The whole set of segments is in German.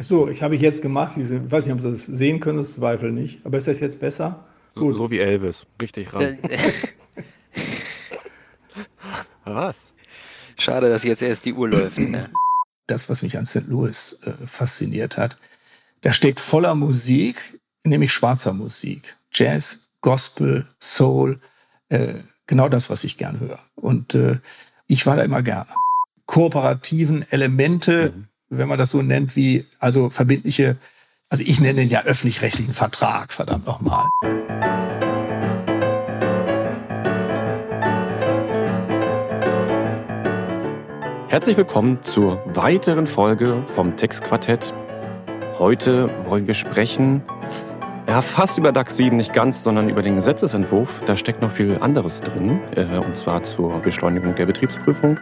So, ich habe ich jetzt gemacht. Diese, ich weiß nicht, ob Sie das sehen können, das Zweifel nicht. Aber ist das jetzt besser? So, so wie Elvis. Richtig ran. Was? Schade, dass jetzt erst die Uhr läuft. Ja. Das, was mich an St. Louis äh, fasziniert hat, da steckt voller Musik, nämlich schwarzer Musik. Jazz, Gospel, Soul, äh, genau das, was ich gern höre. Und äh, ich war da immer gerne. Kooperativen Elemente, mhm. Wenn man das so nennt, wie also verbindliche, also ich nenne den ja öffentlich-rechtlichen Vertrag, verdammt nochmal. Herzlich willkommen zur weiteren Folge vom Textquartett. Heute wollen wir sprechen, ja, fast über DAX 7 nicht ganz, sondern über den Gesetzesentwurf. Da steckt noch viel anderes drin, äh, und zwar zur Beschleunigung der Betriebsprüfung.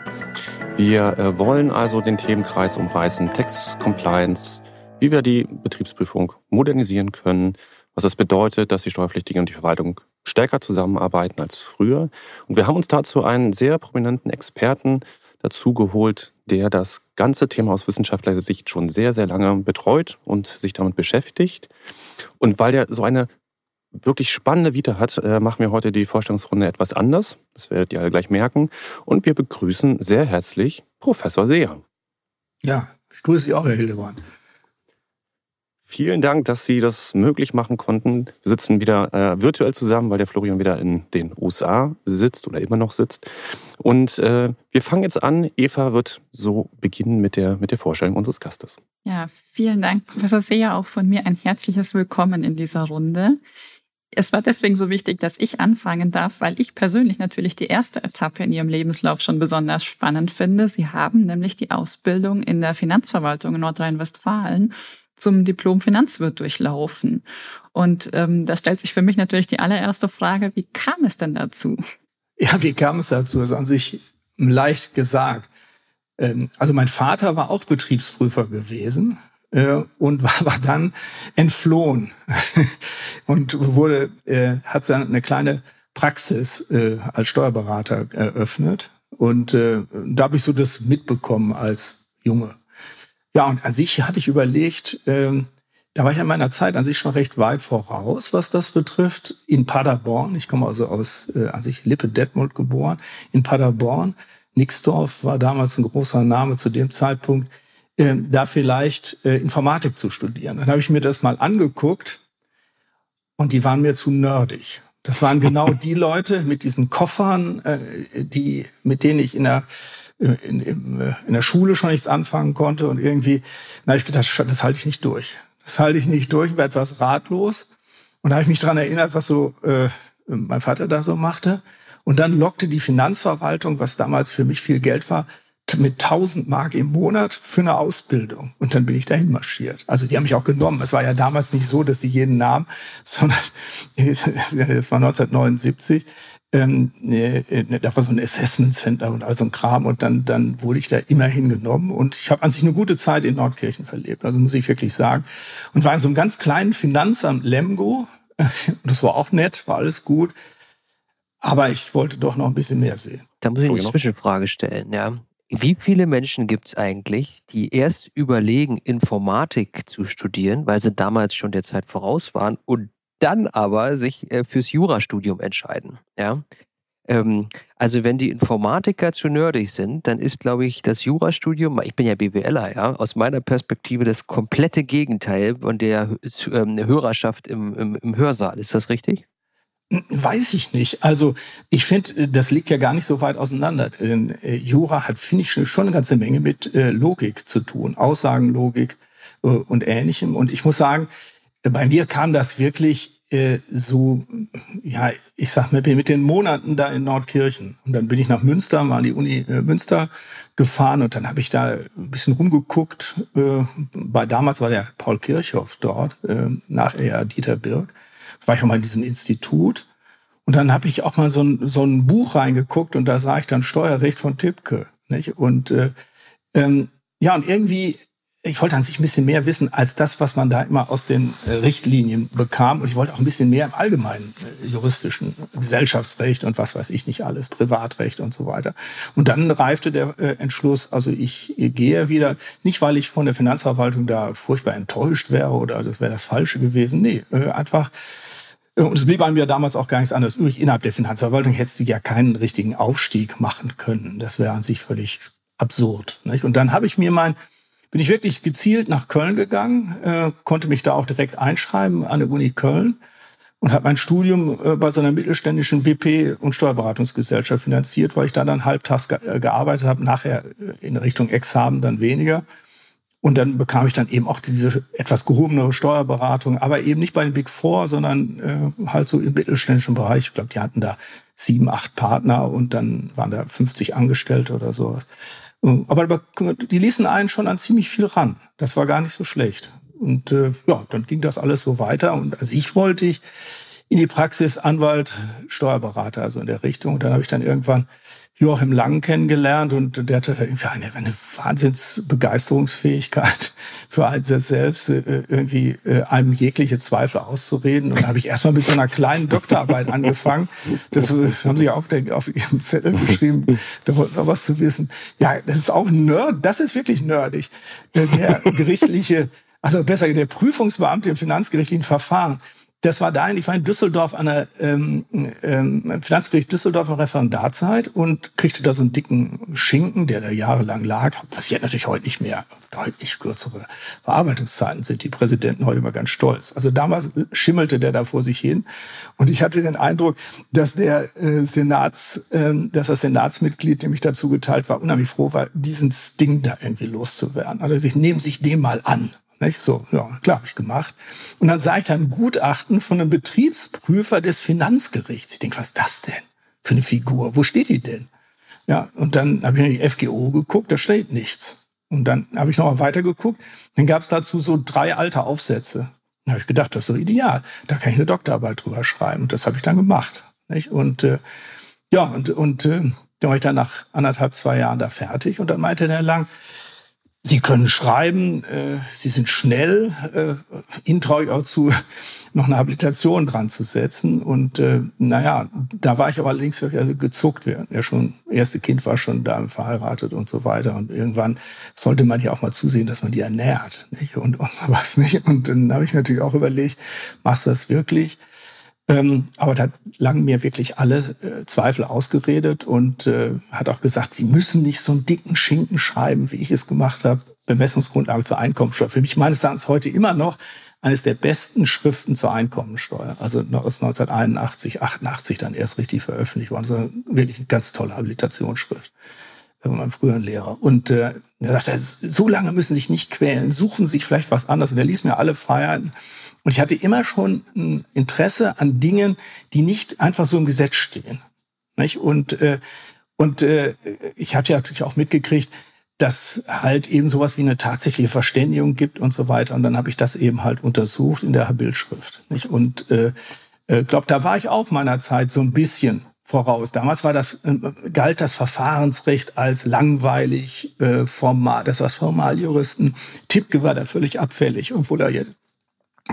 Wir äh, wollen also den Themenkreis umreißen, Text Compliance, wie wir die Betriebsprüfung modernisieren können, was das bedeutet, dass die Steuerpflichtigen und die Verwaltung stärker zusammenarbeiten als früher. Und wir haben uns dazu einen sehr prominenten Experten dazu geholt, der das ganze Thema aus wissenschaftlicher Sicht schon sehr, sehr lange betreut und sich damit beschäftigt. Und weil der so eine wirklich spannende Vita hat, äh, machen wir heute die Vorstellungsrunde etwas anders. Das werdet ihr alle gleich merken. Und wir begrüßen sehr herzlich Professor Seher. Ja, ich grüße Sie auch, Herr Hildebrand. Vielen Dank, dass Sie das möglich machen konnten. Wir sitzen wieder äh, virtuell zusammen, weil der Florian wieder in den USA sitzt oder immer noch sitzt. Und äh, wir fangen jetzt an. Eva wird so beginnen mit der, mit der Vorstellung unseres Gastes. Ja, vielen Dank, Professor Seher. Auch von mir ein herzliches Willkommen in dieser Runde. Es war deswegen so wichtig, dass ich anfangen darf, weil ich persönlich natürlich die erste Etappe in Ihrem Lebenslauf schon besonders spannend finde. Sie haben nämlich die Ausbildung in der Finanzverwaltung in Nordrhein-Westfalen zum Diplom Finanzwirt durchlaufen. Und ähm, da stellt sich für mich natürlich die allererste Frage, wie kam es denn dazu? Ja, wie kam es dazu? Das ist an sich leicht gesagt. Ähm, also mein Vater war auch Betriebsprüfer gewesen äh, und war aber dann entflohen und wurde, äh, hat dann eine kleine Praxis äh, als Steuerberater eröffnet. Und da habe ich so das mitbekommen als Junge. Ja, und an sich hatte ich überlegt, ähm, da war ich in meiner Zeit an sich schon recht weit voraus, was das betrifft. In Paderborn, ich komme also aus äh, an sich Lippe Detmold geboren, in Paderborn. Nixdorf war damals ein großer Name zu dem Zeitpunkt, äh, da vielleicht äh, Informatik zu studieren. Dann habe ich mir das mal angeguckt und die waren mir zu nerdig. Das waren genau die Leute mit diesen Koffern, äh, die, mit denen ich in der in, in, äh, in der Schule schon nichts anfangen konnte und irgendwie, na, ich gedacht, das halte ich nicht durch. Das halte ich nicht durch, war etwas ratlos. Und da habe ich mich dran erinnert, was so äh, mein Vater da so machte. Und dann lockte die Finanzverwaltung, was damals für mich viel Geld war, mit 1000 Mark im Monat für eine Ausbildung. Und dann bin ich dahin marschiert. Also die haben mich auch genommen. Es war ja damals nicht so, dass die jeden nahmen, sondern es war 1979 ähm, äh, da war so ein Assessment Center und all so ein Kram und dann, dann wurde ich da immerhin genommen und ich habe an sich eine gute Zeit in Nordkirchen verlebt, also muss ich wirklich sagen. Und war in so einem ganz kleinen Finanzamt Lemgo, das war auch nett, war alles gut, aber ich wollte doch noch ein bisschen mehr sehen. Da muss ich eine Zwischenfrage stellen, ja. Wie viele Menschen gibt es eigentlich, die erst überlegen, Informatik zu studieren, weil sie damals schon der Zeit voraus waren und dann aber sich äh, fürs Jurastudium entscheiden. Ja? Ähm, also wenn die Informatiker zu nerdig sind, dann ist, glaube ich, das Jurastudium, ich bin ja BWLer, ja, aus meiner Perspektive das komplette Gegenteil von der ähm, Hörerschaft im, im, im Hörsaal. Ist das richtig? Weiß ich nicht. Also ich finde, das liegt ja gar nicht so weit auseinander. Denn äh, Jura hat, finde ich, schon eine ganze Menge mit äh, Logik zu tun, Aussagenlogik äh, und Ähnlichem. Und ich muss sagen, bei mir kam das wirklich äh, so, ja, ich sag mal, mit den Monaten da in Nordkirchen. Und dann bin ich nach Münster, mal an die Uni äh, Münster gefahren und dann habe ich da ein bisschen rumgeguckt. Äh, bei, damals war der Paul Kirchhoff dort, äh, nachher ja Dieter Birk. War ich auch mal in diesem Institut. Und dann habe ich auch mal so ein, so ein Buch reingeguckt und da sah ich dann Steuerrecht von Tippke. Nicht? Und äh, ähm, ja, und irgendwie ich wollte an sich ein bisschen mehr wissen als das, was man da immer aus den äh, Richtlinien bekam. Und ich wollte auch ein bisschen mehr im allgemeinen äh, juristischen Gesellschaftsrecht und was weiß ich nicht alles, Privatrecht und so weiter. Und dann reifte der äh, Entschluss, also ich gehe wieder, nicht weil ich von der Finanzverwaltung da furchtbar enttäuscht wäre oder das wäre das Falsche gewesen. Nee, einfach, und es blieb einem ja damals auch gar nichts anderes übrig. Innerhalb der Finanzverwaltung hättest du ja keinen richtigen Aufstieg machen können. Das wäre an sich völlig absurd. Nicht? Und dann habe ich mir mein bin ich wirklich gezielt nach Köln gegangen, äh, konnte mich da auch direkt einschreiben an der Uni Köln und habe mein Studium äh, bei so einer mittelständischen WP- und Steuerberatungsgesellschaft finanziert, weil ich da dann halbtags ge äh, gearbeitet habe, nachher äh, in Richtung Examen dann weniger. Und dann bekam ich dann eben auch diese etwas gehobenere Steuerberatung, aber eben nicht bei den Big Four, sondern äh, halt so im mittelständischen Bereich. Ich glaube, die hatten da sieben, acht Partner und dann waren da 50 Angestellte oder sowas. Aber die ließen einen schon an ziemlich viel ran. Das war gar nicht so schlecht. Und äh, ja, dann ging das alles so weiter. Und als ich wollte ich in die Praxis Anwalt, Steuerberater, also in der Richtung. Und dann habe ich dann irgendwann Joachim Lang kennengelernt und der hatte eine, eine Wahnsinnsbegeisterungsfähigkeit für einen selbst, äh, irgendwie äh, einem jegliche Zweifel auszureden. Und da habe ich erstmal mit so einer kleinen Doktorarbeit angefangen. Das äh, haben sie auch auf ihrem Zettel geschrieben. Da wollten sie auch was zu wissen. Ja, das ist auch nerd. Das ist wirklich nerdig. Der gerichtliche, also besser, der Prüfungsbeamte im finanzgerichtlichen Verfahren das war dahin, ich war in Düsseldorf an der ähm, ähm, Finanzgericht Düsseldorf in Referendarzeit und kriegte da so einen dicken Schinken, der da jahrelang lag. Passiert natürlich heute nicht mehr. Deutlich kürzere Bearbeitungszeiten sind die Präsidenten heute immer ganz stolz. Also damals schimmelte der da vor sich hin. Und ich hatte den Eindruck, dass der äh, Senats, äh, dass das Senatsmitglied, dem ich dazu geteilt war, unheimlich froh war, diesen Ding da irgendwie loszuwerden. Also sich nehmen sich dem mal an. Nicht? So, ja, klar, habe ich gemacht. Und dann sah ich dann ein Gutachten von einem Betriebsprüfer des Finanzgerichts. Ich denke, was ist das denn für eine Figur? Wo steht die denn? Ja, und dann habe ich in die FGO geguckt, da steht nichts. Und dann habe ich noch mal weiter geguckt. Dann gab es dazu so drei alte Aufsätze. Dann habe ich gedacht, das ist so ideal. Da kann ich eine Doktorarbeit drüber schreiben. Und das habe ich dann gemacht. Nicht? Und äh, ja, und, und äh, dann war ich dann nach anderthalb, zwei Jahren da fertig. Und dann meinte der Lang, Sie können schreiben, äh, Sie sind schnell. Äh, Ihnen traue ich auch zu, noch eine Habilitation dran zu setzen. Und äh, naja, da war ich aber allerdings also gezuckt. Wir ja schon, erste Kind war schon da verheiratet und so weiter. Und irgendwann sollte man ja auch mal zusehen, dass man die ernährt nicht? Und, und sowas nicht. Und dann habe ich natürlich auch überlegt, machst du das wirklich? Ähm, aber da lang mir wirklich alle äh, Zweifel ausgeredet und äh, hat auch gesagt, sie müssen nicht so einen dicken Schinken schreiben, wie ich es gemacht habe. Bemessungsgrundlage zur Einkommensteuer. Für mich meines Erachtens heute immer noch eines der besten Schriften zur Einkommensteuer. Also aus 1981, 88 dann erst richtig veröffentlicht worden. Also wirklich eine ganz tolle Habilitationsschrift von meinem früheren Lehrer. Und äh, er sagte, so lange müssen Sie sich nicht quälen, suchen Sie sich vielleicht was anderes. Und er ließ mir alle Freiheiten. Und ich hatte immer schon ein Interesse an Dingen, die nicht einfach so im Gesetz stehen. Nicht? Und, äh, und äh, ich hatte ja natürlich auch mitgekriegt, dass halt eben sowas wie eine tatsächliche Verständigung gibt und so weiter. Und dann habe ich das eben halt untersucht in der Bildschrift. Nicht? Und äh, äh, glaube, da war ich auch meiner Zeit so ein bisschen voraus. Damals war das, äh, galt das Verfahrensrecht als langweilig, äh, formal, das was Formaljuristen. Tippke war da völlig abfällig, obwohl er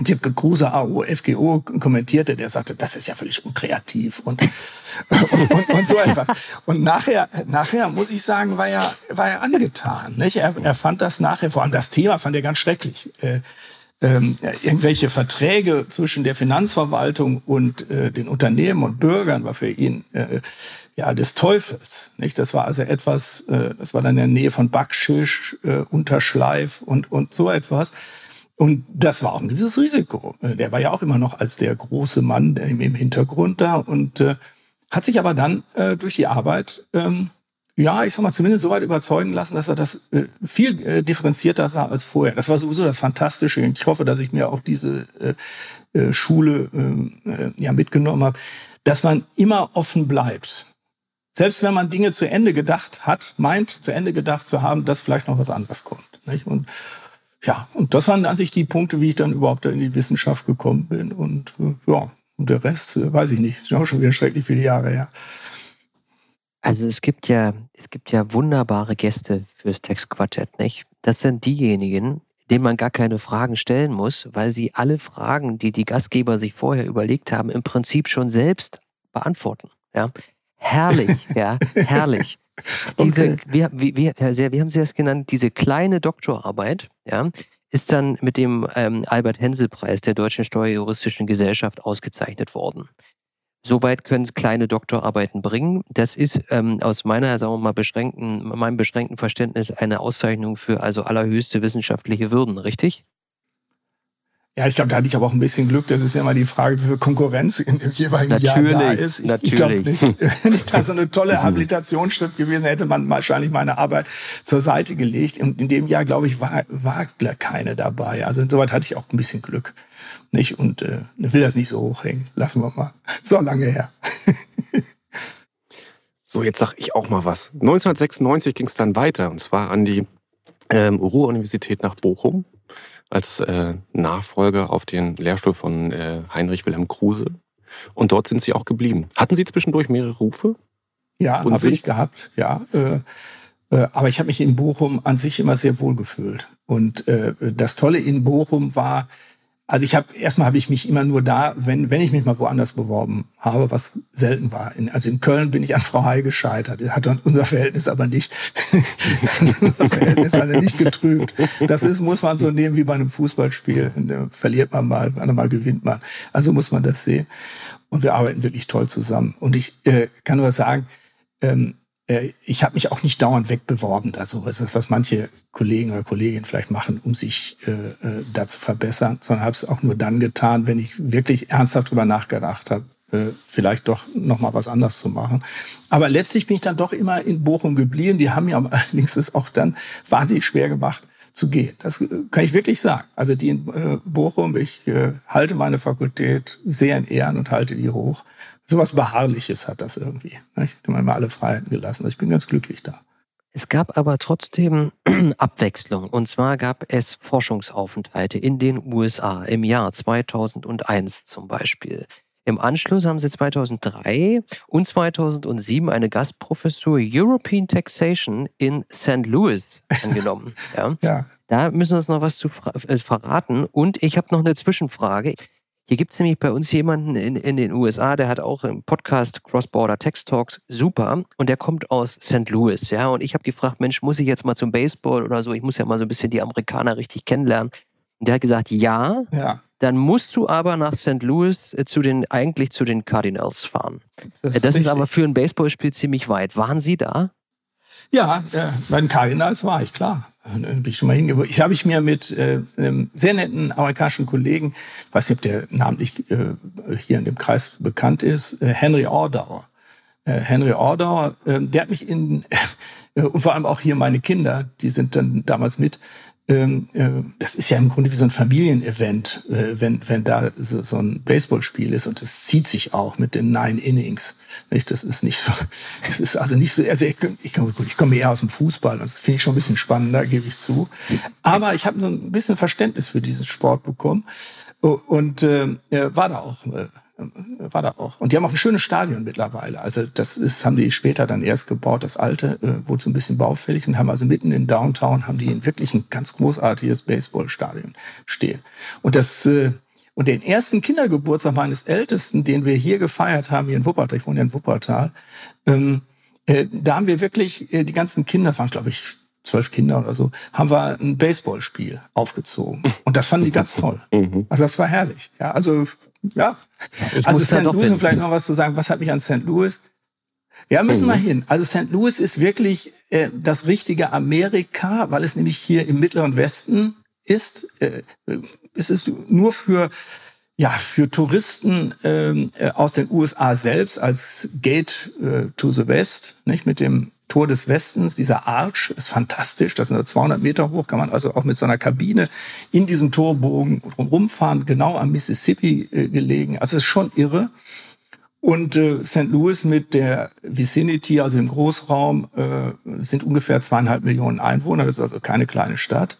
Tipke Kruse, AO, FGO kommentierte, der sagte, das ist ja völlig unkreativ und, und, und, und so etwas. Und nachher, nachher muss ich sagen, war er, war er angetan. Nicht? Er, er fand das nachher, vor allem das Thema fand er ganz schrecklich. Äh, ähm, irgendwelche Verträge zwischen der Finanzverwaltung und äh, den Unternehmen und Bürgern war für ihn äh, ja des Teufels. Nicht? Das war also etwas, äh, das war dann in der Nähe von Backschisch, äh, Unterschleif und, und so etwas. Und das war auch ein gewisses Risiko. Der war ja auch immer noch als der große Mann im, Hintergrund da und äh, hat sich aber dann äh, durch die Arbeit, ähm, ja, ich sag mal, zumindest so weit überzeugen lassen, dass er das äh, viel äh, differenzierter sah als vorher. Das war sowieso das Fantastische. Und ich hoffe, dass ich mir auch diese äh, äh, Schule äh, äh ja mitgenommen habe, dass man immer offen bleibt. Selbst wenn man Dinge zu Ende gedacht hat, meint, zu Ende gedacht zu haben, dass vielleicht noch was anderes kommt. Nicht? Und ja, und das waren an sich die Punkte, wie ich dann überhaupt in die Wissenschaft gekommen bin. Und äh, ja, und der Rest äh, weiß ich nicht. Ist auch schon wieder schrecklich viele Jahre her. Also es gibt ja, es gibt ja wunderbare Gäste fürs Textquartett, nicht? Das sind diejenigen, denen man gar keine Fragen stellen muss, weil sie alle Fragen, die die Gastgeber sich vorher überlegt haben, im Prinzip schon selbst beantworten. Ja, herrlich, ja, herrlich. Diese, okay. wir, wir, Herr Sehr, wie haben Sie das genannt? Diese kleine Doktorarbeit, ja, ist dann mit dem ähm, Albert-Hensel-Preis der Deutschen Steuerjuristischen Gesellschaft ausgezeichnet worden. Soweit können kleine Doktorarbeiten bringen. Das ist ähm, aus meiner, sagen wir mal, beschränkten, meinem beschränkten Verständnis eine Auszeichnung für also allerhöchste wissenschaftliche Würden, richtig? Ja, ich glaube, da hatte ich aber auch ein bisschen Glück. Das ist ja immer die Frage, wie viel Konkurrenz in dem jeweiligen natürlich, Jahr da ist. Ich, natürlich. ich glaube nicht, wenn da so eine tolle Habilitationsschrift gewesen hätte man wahrscheinlich meine Arbeit zur Seite gelegt. Und in dem Jahr, glaube ich, war, war keine dabei. Also insoweit hatte ich auch ein bisschen Glück. Nicht? Und äh, will das nicht so hochhängen. Lassen wir mal. So lange her. so, jetzt sag ich auch mal was. 1996 ging es dann weiter. Und zwar an die ähm, Ruhr-Universität nach Bochum als äh, Nachfolger auf den Lehrstuhl von äh, Heinrich Wilhelm Kruse. Und dort sind Sie auch geblieben. Hatten Sie zwischendurch mehrere Rufe? Ja, habe ich gehabt, ja. Äh, äh, aber ich habe mich in Bochum an sich immer sehr wohl gefühlt. Und äh, das Tolle in Bochum war, also ich habe erstmal habe ich mich immer nur da, wenn wenn ich mich mal woanders beworben habe, was selten war. In, also in Köln bin ich an Frau Heil gescheitert. Hat unser Verhältnis aber nicht unser Verhältnis alle nicht getrübt. Das ist muss man so nehmen wie bei einem Fußballspiel. Verliert man mal, mal gewinnt man. Also muss man das sehen. Und wir arbeiten wirklich toll zusammen. Und ich äh, kann nur sagen, ähm, äh, ich habe mich auch nicht dauernd wegbeworben. Also das was manche Kollegen oder Kolleginnen vielleicht machen, um sich äh, äh da zu verbessern, sondern habe es auch nur dann getan, wenn ich wirklich ernsthaft drüber nachgedacht habe, äh, vielleicht doch noch mal was anders zu machen. Aber letztlich bin ich dann doch immer in Bochum geblieben. Die haben mir allerdings es auch dann wahnsinnig schwer gemacht zu gehen. Das äh, kann ich wirklich sagen. Also die in äh, Bochum, ich äh, halte meine Fakultät sehr in Ehren und halte die hoch sowas Beharrliches hat das irgendwie. Nicht? Da haben wir alle Freiheiten gelassen. Also ich bin ganz glücklich da. Es gab aber trotzdem Abwechslung. Und zwar gab es Forschungsaufenthalte in den USA im Jahr 2001 zum Beispiel. Im Anschluss haben sie 2003 und 2007 eine Gastprofessur European Taxation in St. Louis angenommen. ja. ja. Da müssen wir uns noch was zu äh, verraten. Und ich habe noch eine Zwischenfrage. Hier gibt es nämlich bei uns jemanden in, in den USA, der hat auch einen Podcast Cross-Border Text Talks, super, und der kommt aus St. Louis, ja. Und ich habe gefragt, Mensch, muss ich jetzt mal zum Baseball oder so? Ich muss ja mal so ein bisschen die Amerikaner richtig kennenlernen. Und der hat gesagt, ja. ja. Dann musst du aber nach St. Louis äh, zu den, eigentlich zu den Cardinals fahren. Das, ist, das ist aber für ein Baseballspiel ziemlich weit. Waren Sie da? Ja, äh, bei den Cardinals war ich, klar. Bin ich schon mal hingeworfen. Ich habe ich mir mit äh, einem sehr netten amerikanischen Kollegen, weiß nicht, ob der namentlich äh, hier in dem Kreis bekannt ist, äh, Henry Ordauer. Äh, Henry Ordauer, äh, der hat mich in, äh, und vor allem auch hier meine Kinder, die sind dann damals mit, ähm, äh, das ist ja im Grunde wie so ein Familienevent, äh, wenn, wenn da so, ein Baseballspiel ist und das zieht sich auch mit den Nine Innings. Das ist nicht so, das ist also nicht so, also ich, ich, gut, ich komme eher aus dem Fußball und das finde ich schon ein bisschen spannender, gebe ich zu. Aber ich habe so ein bisschen Verständnis für diesen Sport bekommen und äh, war da auch äh, war da auch. Und die haben auch ein schönes Stadion mittlerweile. Also das ist, haben die später dann erst gebaut, das alte, äh, wurde so ein bisschen baufällig und haben also mitten in Downtown haben die wirklich ein ganz großartiges Baseballstadion stehen. Und das, äh, und den ersten Kindergeburtstag meines Ältesten, den wir hier gefeiert haben, hier in Wuppertal, ich wohne ja in Wuppertal, ähm, äh, da haben wir wirklich, äh, die ganzen Kinder, waren glaube ich zwölf Kinder oder so, haben wir ein Baseballspiel aufgezogen. Und das fanden die ganz toll. Mhm. Also das war herrlich. Ja, also ja. Ich also St. Louis, vielleicht noch was zu sagen, was hat mich an St. Louis? Ja, müssen wir mhm. hin. Also St. Louis ist wirklich äh, das richtige Amerika, weil es nämlich hier im Mittleren Westen ist. Äh, es ist nur für ja für Touristen ähm, äh, aus den USA selbst als Gate äh, to the West, nicht mit dem Tor des Westens, dieser Arch ist fantastisch, das sind 200 Meter hoch, kann man also auch mit so einer Kabine in diesem Torbogen rumfahren, genau am Mississippi äh, gelegen. Also es ist schon irre. Und äh, St. Louis mit der Vicinity, also im Großraum, äh, sind ungefähr zweieinhalb Millionen Einwohner. Das ist also keine kleine Stadt.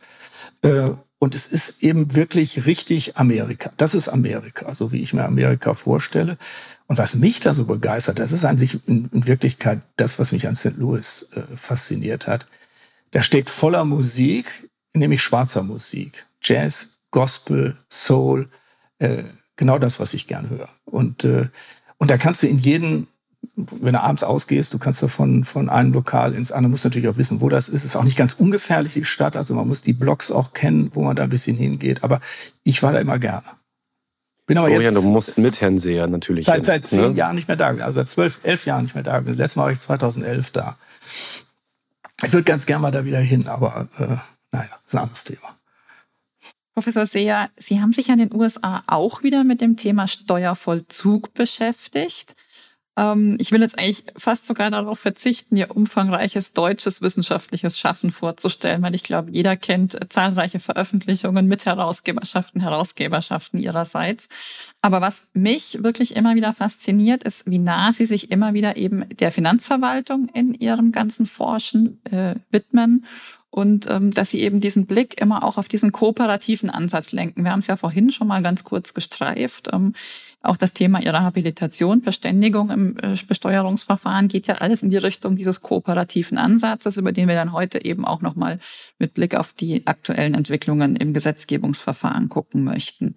Äh, und es ist eben wirklich richtig Amerika. Das ist Amerika, so wie ich mir Amerika vorstelle. Und was mich da so begeistert, das ist an sich in, in Wirklichkeit das, was mich an St. Louis äh, fasziniert hat. Da steckt voller Musik, nämlich schwarzer Musik. Jazz, Gospel, Soul, äh, genau das, was ich gern höre. Und, äh, und da kannst du in jeden, wenn du abends ausgehst, du kannst da von, von einem Lokal ins andere, musst natürlich auch wissen, wo das ist. Ist auch nicht ganz ungefährlich, die Stadt. Also man muss die Blocks auch kennen, wo man da ein bisschen hingeht. Aber ich war da immer gerne. Bin aber Florian, jetzt, du musst mit Herrn Seher natürlich. Seit, hin, seit zehn ne? Jahren nicht mehr da. Also seit zwölf, elf Jahren nicht mehr da. Letztes Mal war ich 2011 da. Ich würde ganz gerne mal da wieder hin, aber äh, naja, ist ein anderes Thema. Professor Seher, Sie haben sich ja in den USA auch wieder mit dem Thema Steuervollzug beschäftigt. Ähm, ich will jetzt eigentlich fast sogar darauf verzichten, Ihr umfangreiches deutsches wissenschaftliches Schaffen vorzustellen, weil ich glaube, jeder kennt zahlreiche Veröffentlichungen mit Herausgeberschaften, Herausgeberschaften Ihrerseits. Aber was mich wirklich immer wieder fasziniert, ist, wie nah Sie sich immer wieder eben der Finanzverwaltung in Ihrem ganzen Forschen äh, widmen und ähm, dass sie eben diesen Blick immer auch auf diesen kooperativen Ansatz lenken. Wir haben es ja vorhin schon mal ganz kurz gestreift. Ähm, auch das Thema ihrer Habilitation, Verständigung im äh, Besteuerungsverfahren geht ja alles in die Richtung dieses kooperativen Ansatzes, über den wir dann heute eben auch nochmal mit Blick auf die aktuellen Entwicklungen im Gesetzgebungsverfahren gucken möchten.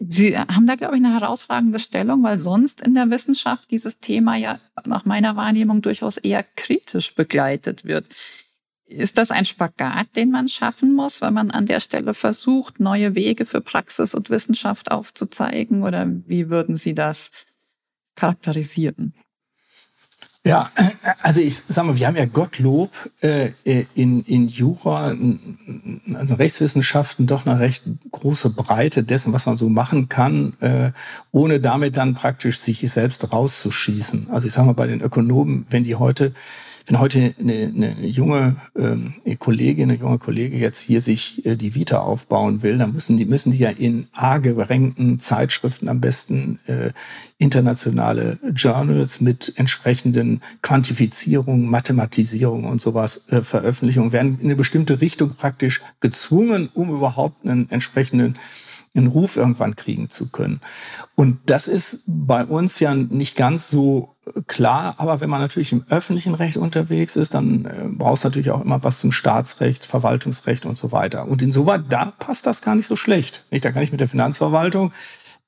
Sie haben da, glaube ich, eine herausragende Stellung, weil sonst in der Wissenschaft dieses Thema ja nach meiner Wahrnehmung durchaus eher kritisch begleitet wird. Ist das ein Spagat, den man schaffen muss, wenn man an der Stelle versucht, neue Wege für Praxis und Wissenschaft aufzuzeigen? Oder wie würden Sie das charakterisieren? Ja, also ich sag mal, wir haben ja Gottlob äh, in, in Jura, in, in Rechtswissenschaften doch eine recht große Breite dessen, was man so machen kann, äh, ohne damit dann praktisch sich selbst rauszuschießen. Also ich sag mal, bei den Ökonomen, wenn die heute wenn heute eine, eine junge ähm, Kollegin, eine junge Kollege jetzt hier sich äh, die Vita aufbauen will, dann müssen die, müssen die ja in A gerankten Zeitschriften am besten äh, internationale Journals mit entsprechenden Quantifizierungen, Mathematisierungen und sowas äh, Veröffentlichungen werden in eine bestimmte Richtung praktisch gezwungen, um überhaupt einen entsprechenden einen Ruf irgendwann kriegen zu können. Und das ist bei uns ja nicht ganz so klar, aber wenn man natürlich im öffentlichen Recht unterwegs ist, dann äh, brauchst du natürlich auch immer was zum Staatsrecht, Verwaltungsrecht und so weiter. Und insoweit, da passt das gar nicht so schlecht. Nicht? Da kann ich mit der Finanzverwaltung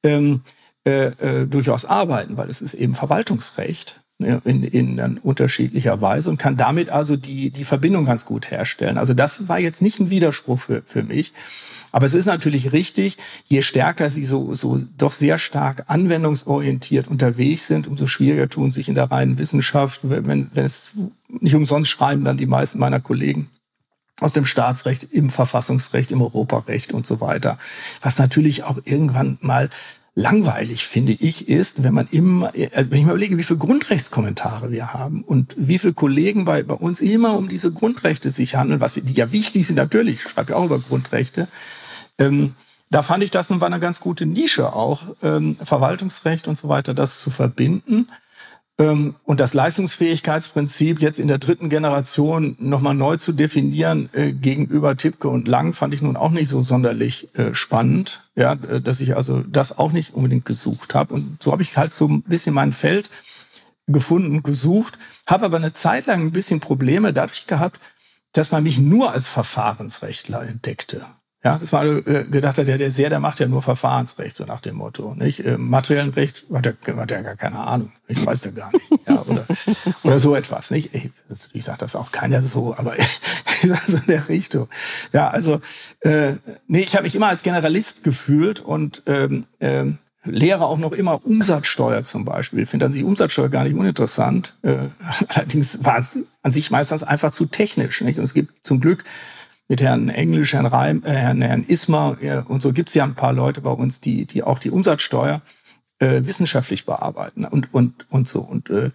ähm, äh, äh, durchaus arbeiten, weil es ist eben Verwaltungsrecht ne, in, in, in unterschiedlicher Weise und kann damit also die, die Verbindung ganz gut herstellen. Also das war jetzt nicht ein Widerspruch für, für mich. Aber es ist natürlich richtig, je stärker sie so, so doch sehr stark anwendungsorientiert unterwegs sind, umso schwieriger tun sich in der reinen Wissenschaft. Wenn, wenn es nicht umsonst schreiben dann die meisten meiner Kollegen aus dem Staatsrecht, im Verfassungsrecht, im Europarecht und so weiter. Was natürlich auch irgendwann mal langweilig, finde ich, ist, wenn man immer, also wenn ich mir überlege, wie viele Grundrechtskommentare wir haben und wie viele Kollegen bei, bei uns immer um diese Grundrechte sich handeln, was die ja wichtig sind, natürlich, ich schreibe ja auch über Grundrechte, ähm, da fand ich, das war eine ganz gute Nische auch, ähm, Verwaltungsrecht und so weiter, das zu verbinden. Ähm, und das Leistungsfähigkeitsprinzip jetzt in der dritten Generation nochmal neu zu definieren äh, gegenüber Tipke und Lang fand ich nun auch nicht so sonderlich äh, spannend, ja, äh, dass ich also das auch nicht unbedingt gesucht habe. Und so habe ich halt so ein bisschen mein Feld gefunden, gesucht, habe aber eine Zeit lang ein bisschen Probleme dadurch gehabt, dass man mich nur als Verfahrensrechtler entdeckte. Ja, das war äh, gedacht hat, ja, der sehr, der macht ja nur Verfahrensrecht, so nach dem Motto. Nicht? Äh, materiellen Recht hat er, hat er gar keine Ahnung. Ich weiß ja gar nicht. Ja, oder, oder so etwas. Nicht? Ich, ich sage das auch keiner so, aber so in der Richtung. Ja, also äh, nee, ich habe mich immer als Generalist gefühlt und ähm, ähm, lehre auch noch immer Umsatzsteuer zum Beispiel. Ich finde an sich Umsatzsteuer gar nicht uninteressant. Äh, allerdings war es an sich meistens einfach zu technisch. Nicht? Und es gibt zum Glück mit Herrn Englisch, Herrn Reim, äh, Herrn, Herrn Ismer ja, und so gibt es ja ein paar Leute bei uns, die, die auch die Umsatzsteuer äh, wissenschaftlich bearbeiten und, und, und so. Und äh,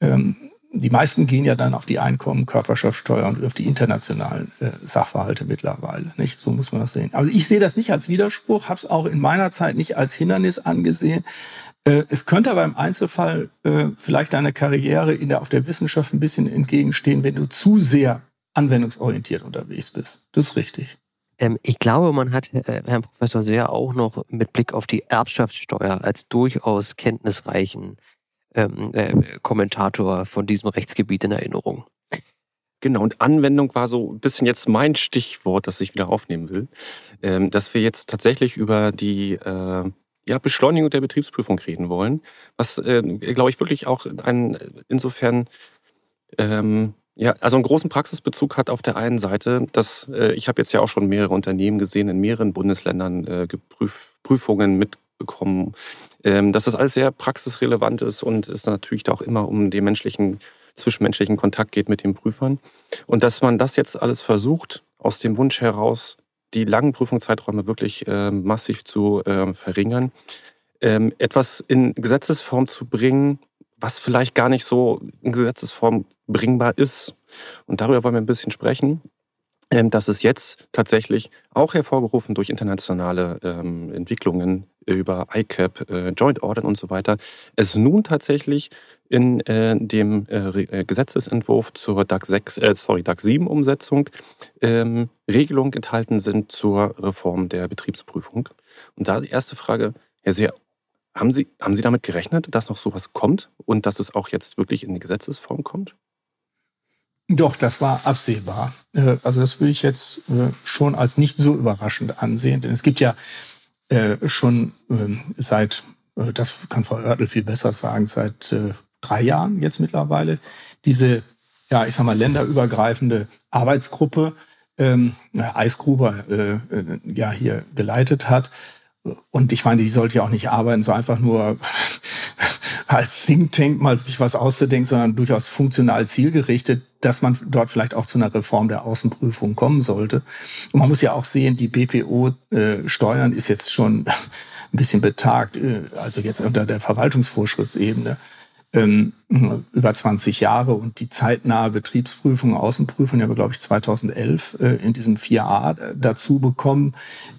ähm, die meisten gehen ja dann auf die Einkommen, Körperschaftsteuer und auf die internationalen äh, Sachverhalte mittlerweile. Nicht? So muss man das sehen. Also ich sehe das nicht als Widerspruch, habe es auch in meiner Zeit nicht als Hindernis angesehen. Äh, es könnte aber im Einzelfall äh, vielleicht deiner Karriere in der, auf der Wissenschaft ein bisschen entgegenstehen, wenn du zu sehr anwendungsorientiert unterwegs bist. Das ist richtig. Ähm, ich glaube, man hat äh, Herrn Professor Seer auch noch mit Blick auf die Erbschaftssteuer als durchaus kenntnisreichen ähm, äh, Kommentator von diesem Rechtsgebiet in Erinnerung. Genau, und Anwendung war so ein bisschen jetzt mein Stichwort, das ich wieder aufnehmen will, ähm, dass wir jetzt tatsächlich über die äh, ja, Beschleunigung der Betriebsprüfung reden wollen, was, äh, glaube ich, wirklich auch ein, insofern ähm, ja, also einen großen Praxisbezug hat auf der einen Seite, dass äh, ich habe jetzt ja auch schon mehrere Unternehmen gesehen, in mehreren Bundesländern äh, Prüf Prüfungen mitbekommen, ähm, dass das alles sehr praxisrelevant ist und es natürlich da auch immer um den menschlichen, zwischenmenschlichen Kontakt geht mit den Prüfern. Und dass man das jetzt alles versucht, aus dem Wunsch heraus, die langen Prüfungszeiträume wirklich äh, massiv zu äh, verringern, ähm, etwas in Gesetzesform zu bringen, was vielleicht gar nicht so in Gesetzesform bringbar ist. Und darüber wollen wir ein bisschen sprechen. Ähm, dass es jetzt tatsächlich auch hervorgerufen durch internationale ähm, Entwicklungen über ICAP, äh, Joint Audit und so weiter, es nun tatsächlich in äh, dem äh, äh Gesetzesentwurf zur DAC 6, äh, sorry, DAC 7 Umsetzung ähm, Regelungen enthalten sind zur Reform der Betriebsprüfung. Und da die erste Frage, Herr Seher, haben Sie, haben Sie damit gerechnet, dass noch sowas kommt und dass es auch jetzt wirklich in die Gesetzesform kommt? Doch, das war absehbar. Äh, also das würde ich jetzt äh, schon als nicht so überraschend ansehen, denn es gibt ja äh, schon ähm, seit, das kann Frau Oertel viel besser sagen, seit drei Jahren jetzt mittlerweile, diese, ja, ich sag mal, länderübergreifende Arbeitsgruppe, ähm, Eisgruber ja hier geleitet hat, und ich meine, die sollte ja auch nicht arbeiten, so einfach nur als Think Tank mal sich was auszudenken, sondern durchaus funktional zielgerichtet, dass man dort vielleicht auch zu einer Reform der Außenprüfung kommen sollte. Und man muss ja auch sehen, die BPO äh, ist jetzt schon ein bisschen betagt, äh, also jetzt unter der Verwaltungsvorschriftsebene ähm, über 20 Jahre und die zeitnahe Betriebsprüfung, Außenprüfung, die haben wir, glaube ich, 2011 äh, in diesem 4a dazu bekommen.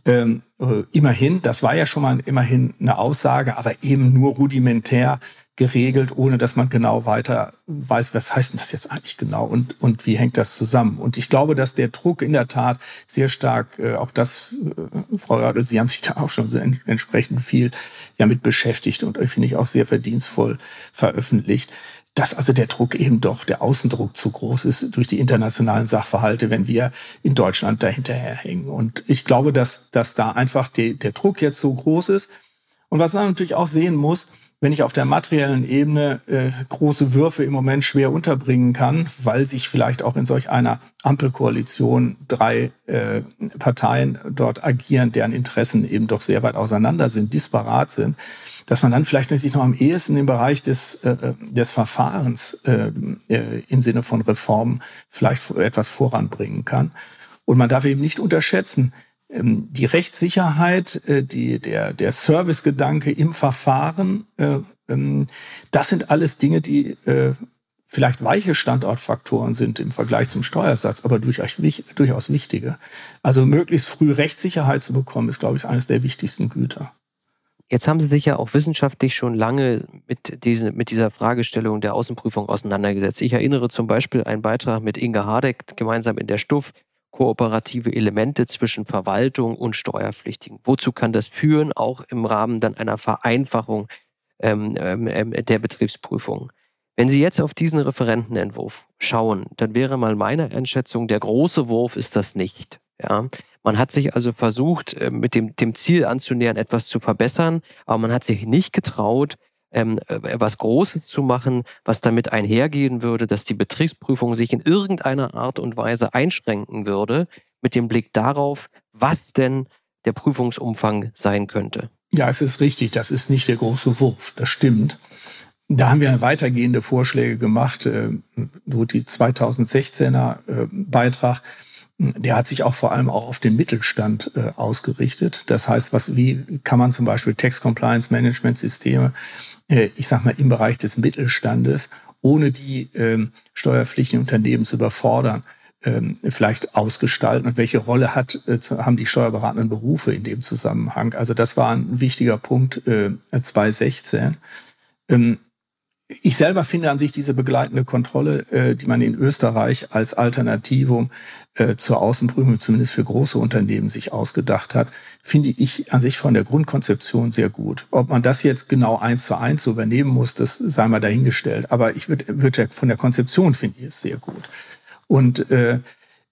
Ähm, äh, immerhin, das war ja schon mal immerhin eine Aussage, aber eben nur rudimentär geregelt, ohne dass man genau weiter weiß, was heißt denn das jetzt eigentlich genau und, und wie hängt das zusammen. Und ich glaube, dass der Druck in der Tat sehr stark, äh, auch das, äh, Frau Radl, Sie haben sich da auch schon sehr entsprechend viel ja mit beschäftigt und finde ich auch sehr verdienstvoll veröffentlicht, dass also der Druck eben doch, der Außendruck zu groß ist durch die internationalen Sachverhalte, wenn wir in Deutschland dahinterherhängen. Und ich glaube, dass, dass da einfach die, der Druck jetzt so groß ist. Und was man natürlich auch sehen muss, wenn ich auf der materiellen Ebene äh, große Würfe im Moment schwer unterbringen kann, weil sich vielleicht auch in solch einer Ampelkoalition drei äh, Parteien dort agieren, deren Interessen eben doch sehr weit auseinander sind, disparat sind, dass man dann vielleicht sich noch am ehesten im Bereich des, äh, äh des Verfahrens äh, äh, im Sinne von Reformen vielleicht etwas voranbringen kann. Und man darf eben nicht unterschätzen, die Rechtssicherheit, äh, die, der, der Servicegedanke im Verfahren, äh, ähm, das sind alles Dinge, die äh, vielleicht weiche Standortfaktoren sind im Vergleich zum Steuersatz, aber durchaus, durchaus wichtige. Also möglichst früh Rechtssicherheit zu bekommen, ist, glaube ich, eines der wichtigsten Güter. Jetzt haben Sie sich ja auch wissenschaftlich schon lange mit, diese, mit dieser Fragestellung der Außenprüfung auseinandergesetzt. Ich erinnere zum Beispiel einen Beitrag mit Inge Hardeck gemeinsam in der Stuff kooperative Elemente zwischen Verwaltung und Steuerpflichtigen. Wozu kann das führen, auch im Rahmen dann einer Vereinfachung ähm, ähm, ähm, der Betriebsprüfung? Wenn Sie jetzt auf diesen Referentenentwurf schauen, dann wäre mal meine Einschätzung, der große Wurf ist das nicht. Ja, man hat sich also versucht, äh, mit dem, dem Ziel anzunähern, etwas zu verbessern, aber man hat sich nicht getraut, ähm, äh, was Großes zu machen, was damit einhergehen würde, dass die Betriebsprüfung sich in irgendeiner Art und Weise einschränken würde, mit dem Blick darauf, was denn der Prüfungsumfang sein könnte. Ja, es ist richtig, das ist nicht der große Wurf, das stimmt. Da haben wir weitergehende Vorschläge gemacht, äh, wo die 2016er äh, Beitrag der hat sich auch vor allem auch auf den Mittelstand äh, ausgerichtet. Das heißt, was, wie kann man zum Beispiel Tax Compliance Management Systeme, äh, ich sag mal, im Bereich des Mittelstandes, ohne die ähm, steuerpflichtigen Unternehmen zu überfordern, ähm, vielleicht ausgestalten und welche Rolle hat, äh, haben die steuerberatenden Berufe in dem Zusammenhang. Also das war ein wichtiger Punkt äh, 2016. Ähm, ich selber finde an sich diese begleitende Kontrolle, äh, die man in Österreich als Alternativum äh, zur Außenprüfung, zumindest für große Unternehmen, sich ausgedacht hat, finde ich an sich von der Grundkonzeption sehr gut. Ob man das jetzt genau eins zu eins übernehmen muss, das sei mal dahingestellt. Aber ich würde würd von der Konzeption finde ich es sehr gut. Und äh,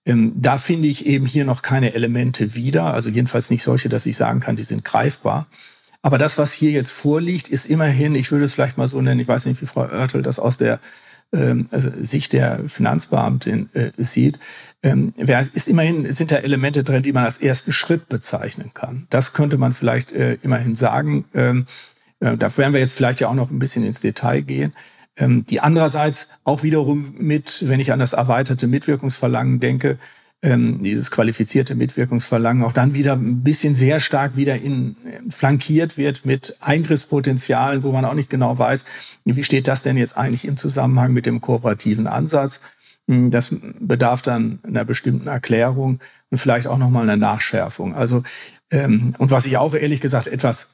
ähm, da finde ich eben hier noch keine Elemente wieder, also jedenfalls nicht solche, dass ich sagen kann, die sind greifbar. Aber das, was hier jetzt vorliegt, ist immerhin, ich würde es vielleicht mal so nennen, ich weiß nicht, wie Frau Oertel das aus der ähm, also Sicht der Finanzbeamtin äh, sieht, ähm, ist immerhin sind da Elemente drin, die man als ersten Schritt bezeichnen kann. Das könnte man vielleicht äh, immerhin sagen. Ähm, äh, da werden wir jetzt vielleicht ja auch noch ein bisschen ins Detail gehen. Ähm, die andererseits auch wiederum mit, wenn ich an das erweiterte Mitwirkungsverlangen denke, ähm, dieses qualifizierte Mitwirkungsverlangen auch dann wieder ein bisschen sehr stark wieder in, flankiert wird mit Eingriffspotenzialen, wo man auch nicht genau weiß, wie steht das denn jetzt eigentlich im Zusammenhang mit dem kooperativen Ansatz. Hm, das bedarf dann einer bestimmten Erklärung und vielleicht auch nochmal einer Nachschärfung. Also, ähm, und was ich auch ehrlich gesagt etwas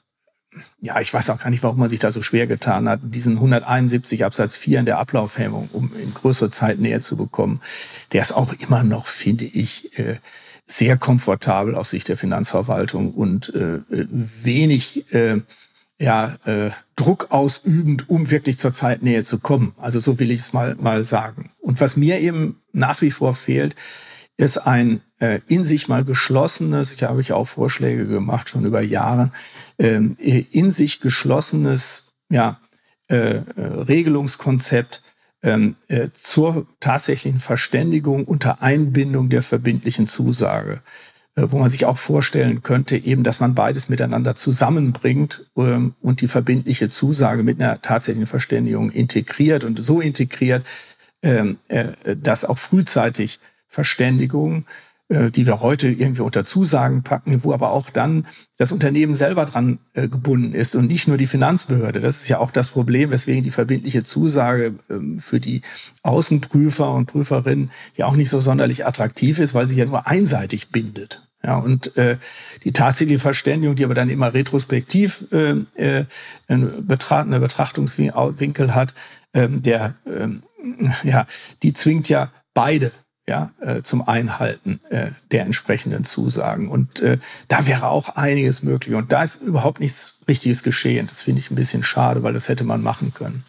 ja, ich weiß auch gar nicht, warum man sich da so schwer getan hat, diesen 171 Absatz 4 in der Ablaufhemmung, um in größere Zeit näher zu bekommen, der ist auch immer noch, finde ich, äh, sehr komfortabel aus Sicht der Finanzverwaltung und äh, wenig äh, ja, Druck ausübend, um wirklich zur Zeitnähe zu kommen. Also so will ich es mal, mal sagen. Und was mir eben nach wie vor fehlt, ist ein äh, in sich mal geschlossenes, ich habe ich auch Vorschläge gemacht schon über Jahre, ähm, in sich geschlossenes ja, äh, äh, Regelungskonzept ähm, äh, zur tatsächlichen Verständigung unter Einbindung der verbindlichen Zusage äh, wo man sich auch vorstellen könnte, eben, dass man beides miteinander zusammenbringt ähm, und die verbindliche Zusage mit einer tatsächlichen Verständigung integriert und so integriert, ähm, äh, dass auch frühzeitig Verständigung äh, die wir heute irgendwie unter Zusagen packen, wo aber auch dann das Unternehmen selber dran äh, gebunden ist und nicht nur die Finanzbehörde. Das ist ja auch das Problem, weswegen die verbindliche Zusage ähm, für die Außenprüfer und Prüferinnen ja auch nicht so sonderlich attraktiv ist, weil sie ja nur einseitig bindet. Ja, und äh, die tatsächliche Verständigung, die aber dann immer retrospektiv äh, äh, einen betrachtene Betrachtungswinkel hat, ähm, der ähm, ja, die zwingt ja beide ja, äh, zum Einhalten äh, der entsprechenden Zusagen. Und äh, da wäre auch einiges möglich. Und da ist überhaupt nichts Richtiges geschehen. Das finde ich ein bisschen schade, weil das hätte man machen können.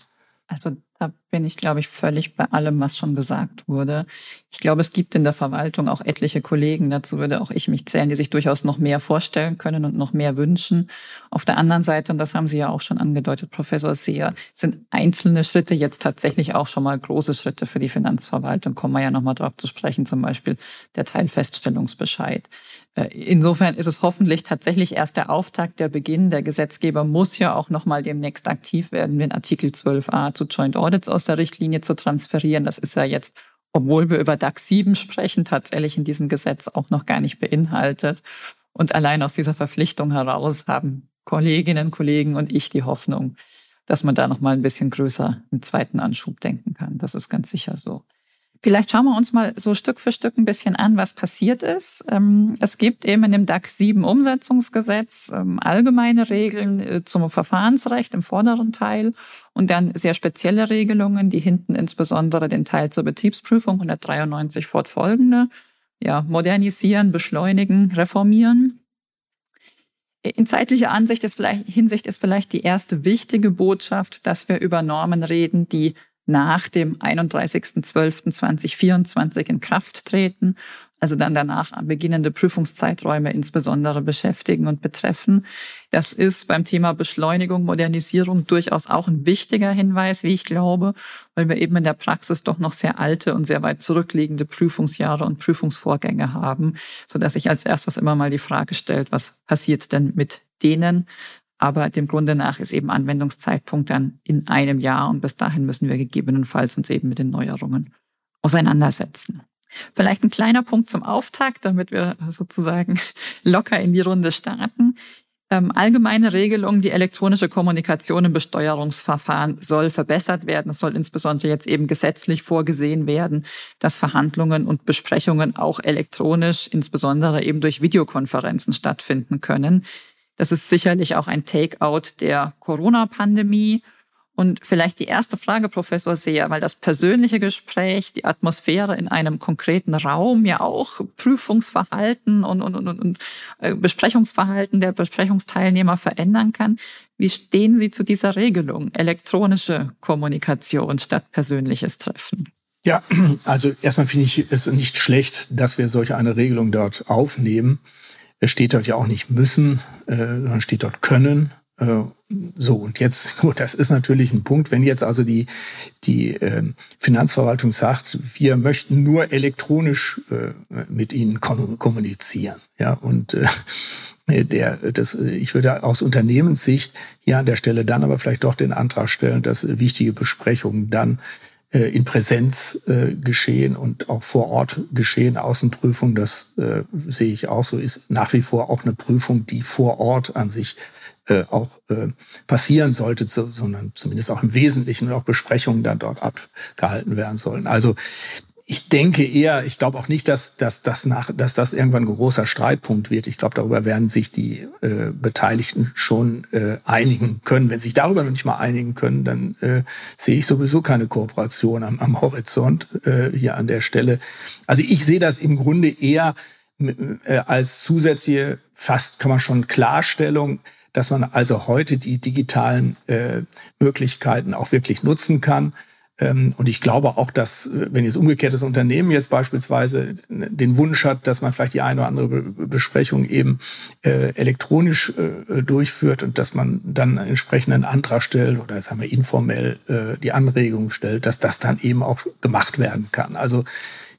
Also da bin ich, glaube ich, völlig bei allem, was schon gesagt wurde. Ich glaube, es gibt in der Verwaltung auch etliche Kollegen, dazu würde auch ich mich zählen, die sich durchaus noch mehr vorstellen können und noch mehr wünschen. Auf der anderen Seite, und das haben Sie ja auch schon angedeutet, Professor Seher, sind einzelne Schritte jetzt tatsächlich auch schon mal große Schritte für die Finanzverwaltung. Kommen wir ja nochmal drauf zu sprechen, zum Beispiel der Teilfeststellungsbescheid. Äh, insofern ist es hoffentlich tatsächlich erst der Auftakt, der Beginn. Der Gesetzgeber muss ja auch nochmal demnächst aktiv werden, den Artikel 12a zu Joint Audits aus der Richtlinie zu transferieren. Das ist ja jetzt, obwohl wir über DAX 7 sprechen, tatsächlich in diesem Gesetz auch noch gar nicht beinhaltet. Und allein aus dieser Verpflichtung heraus haben Kolleginnen, Kollegen und ich die Hoffnung, dass man da noch mal ein bisschen größer im zweiten Anschub denken kann. Das ist ganz sicher so. Vielleicht schauen wir uns mal so Stück für Stück ein bisschen an, was passiert ist. Ähm, es gibt eben in dem DAX 7 Umsetzungsgesetz ähm, allgemeine Regeln äh, zum Verfahrensrecht im vorderen Teil und dann sehr spezielle Regelungen, die hinten insbesondere den Teil zur Betriebsprüfung 193 fortfolgende ja, modernisieren, beschleunigen, reformieren. In zeitlicher Ansicht ist vielleicht, Hinsicht ist vielleicht die erste wichtige Botschaft, dass wir über Normen reden, die nach dem 31.12.2024 in Kraft treten, also dann danach beginnende Prüfungszeiträume insbesondere beschäftigen und betreffen. Das ist beim Thema Beschleunigung, Modernisierung durchaus auch ein wichtiger Hinweis, wie ich glaube, weil wir eben in der Praxis doch noch sehr alte und sehr weit zurückliegende Prüfungsjahre und Prüfungsvorgänge haben, so dass sich als erstes immer mal die Frage stellt, was passiert denn mit denen? Aber dem Grunde nach ist eben Anwendungszeitpunkt dann in einem Jahr und bis dahin müssen wir gegebenenfalls uns eben mit den Neuerungen auseinandersetzen. Vielleicht ein kleiner Punkt zum Auftakt, damit wir sozusagen locker in die Runde starten. Ähm, allgemeine Regelung, die elektronische Kommunikation im Besteuerungsverfahren soll verbessert werden. Es soll insbesondere jetzt eben gesetzlich vorgesehen werden, dass Verhandlungen und Besprechungen auch elektronisch, insbesondere eben durch Videokonferenzen stattfinden können. Das ist sicherlich auch ein Takeout der Corona-Pandemie. Und vielleicht die erste Frage, Professor Seher, weil das persönliche Gespräch, die Atmosphäre in einem konkreten Raum ja auch Prüfungsverhalten und, und, und, und äh, Besprechungsverhalten der Besprechungsteilnehmer verändern kann. Wie stehen Sie zu dieser Regelung, elektronische Kommunikation statt persönliches Treffen? Ja, also erstmal finde ich es nicht schlecht, dass wir solch eine Regelung dort aufnehmen. Es steht dort ja auch nicht müssen, äh, sondern steht dort können. Äh, so, und jetzt, das ist natürlich ein Punkt, wenn jetzt also die, die äh, Finanzverwaltung sagt, wir möchten nur elektronisch äh, mit Ihnen kommunizieren. Ja, und äh, der, das, ich würde aus Unternehmenssicht hier an der Stelle dann aber vielleicht doch den Antrag stellen, dass wichtige Besprechungen dann in Präsenz äh, geschehen und auch vor Ort geschehen. Außenprüfung, das äh, sehe ich auch so, ist nach wie vor auch eine Prüfung, die vor Ort an sich äh, auch äh, passieren sollte, sondern zumindest auch im Wesentlichen auch Besprechungen dann dort abgehalten werden sollen. Also ich denke eher, ich glaube auch nicht, dass, dass, dass, nach, dass das irgendwann ein großer Streitpunkt wird. Ich glaube, darüber werden sich die äh, Beteiligten schon äh, einigen können. Wenn sich darüber noch nicht mal einigen können, dann äh, sehe ich sowieso keine Kooperation am, am Horizont äh, hier an der Stelle. Also ich sehe das im Grunde eher äh, als zusätzliche, fast kann man schon Klarstellung, dass man also heute die digitalen äh, Möglichkeiten auch wirklich nutzen kann. Ähm, und ich glaube auch, dass, äh, wenn jetzt umgekehrtes Unternehmen jetzt beispielsweise den Wunsch hat, dass man vielleicht die eine oder andere Besprechung eben äh, elektronisch äh, durchführt und dass man dann einen entsprechenden Antrag stellt oder haben wir informell die Anregung stellt, dass das dann eben auch gemacht werden kann. Also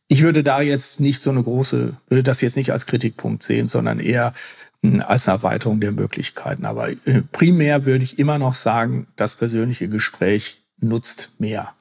ich würde da jetzt nicht so eine große, würde das jetzt nicht als Kritikpunkt sehen, sondern eher hm, als eine Erweiterung der Möglichkeiten. Aber primär würde ich immer noch sagen, das persönliche Gespräch nutzt mehr.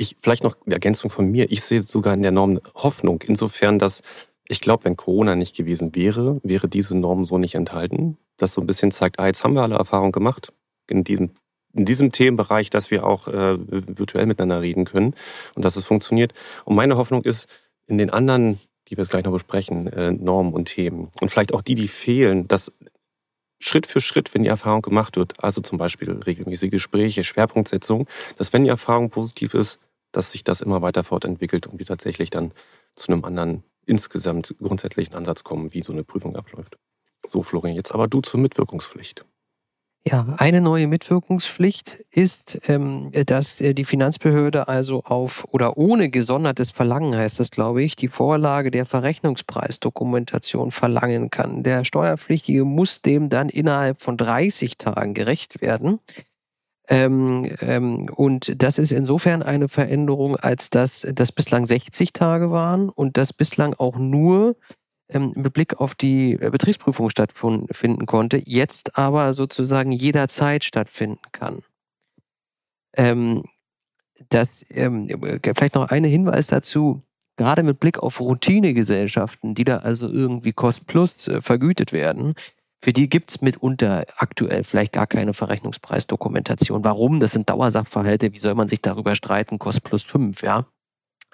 Ich, vielleicht noch eine Ergänzung von mir. Ich sehe sogar in der Norm Hoffnung. Insofern, dass ich glaube, wenn Corona nicht gewesen wäre, wäre diese Norm so nicht enthalten. Das so ein bisschen zeigt, ah, jetzt haben wir alle Erfahrungen gemacht in diesem, in diesem Themenbereich, dass wir auch äh, virtuell miteinander reden können und dass es funktioniert. Und meine Hoffnung ist, in den anderen, die wir jetzt gleich noch besprechen, äh, Normen und Themen und vielleicht auch die, die fehlen, dass Schritt für Schritt, wenn die Erfahrung gemacht wird, also zum Beispiel regelmäßige Gespräche, Schwerpunktsetzung, dass wenn die Erfahrung positiv ist, dass sich das immer weiter fortentwickelt und wir tatsächlich dann zu einem anderen insgesamt grundsätzlichen Ansatz kommen, wie so eine Prüfung abläuft. So, Florian, jetzt aber du zur Mitwirkungspflicht. Ja, eine neue Mitwirkungspflicht ist, ähm, dass äh, die Finanzbehörde also auf oder ohne gesondertes Verlangen heißt das, glaube ich, die Vorlage der Verrechnungspreisdokumentation verlangen kann. Der Steuerpflichtige muss dem dann innerhalb von 30 Tagen gerecht werden. Ähm, ähm, und das ist insofern eine Veränderung, als dass das bislang 60 Tage waren und das bislang auch nur ähm, mit Blick auf die äh, Betriebsprüfung stattfinden konnte, jetzt aber sozusagen jederzeit stattfinden kann. Ähm, das, ähm, äh, vielleicht noch ein Hinweis dazu, gerade mit Blick auf Routinegesellschaften, die da also irgendwie Cost Plus äh, vergütet werden, für die gibt es mitunter aktuell vielleicht gar keine Verrechnungspreisdokumentation. Warum? Das sind Dauersachverhalte. Wie soll man sich darüber streiten? Kost plus fünf, ja.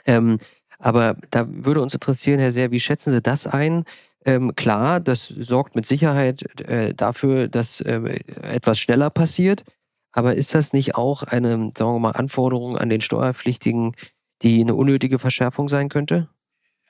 Ähm, aber da würde uns interessieren, Herr Seer, wie schätzen Sie das ein? Ähm, klar, das sorgt mit Sicherheit äh, dafür, dass äh, etwas schneller passiert. Aber ist das nicht auch eine, sagen wir mal, Anforderung an den Steuerpflichtigen, die eine unnötige Verschärfung sein könnte?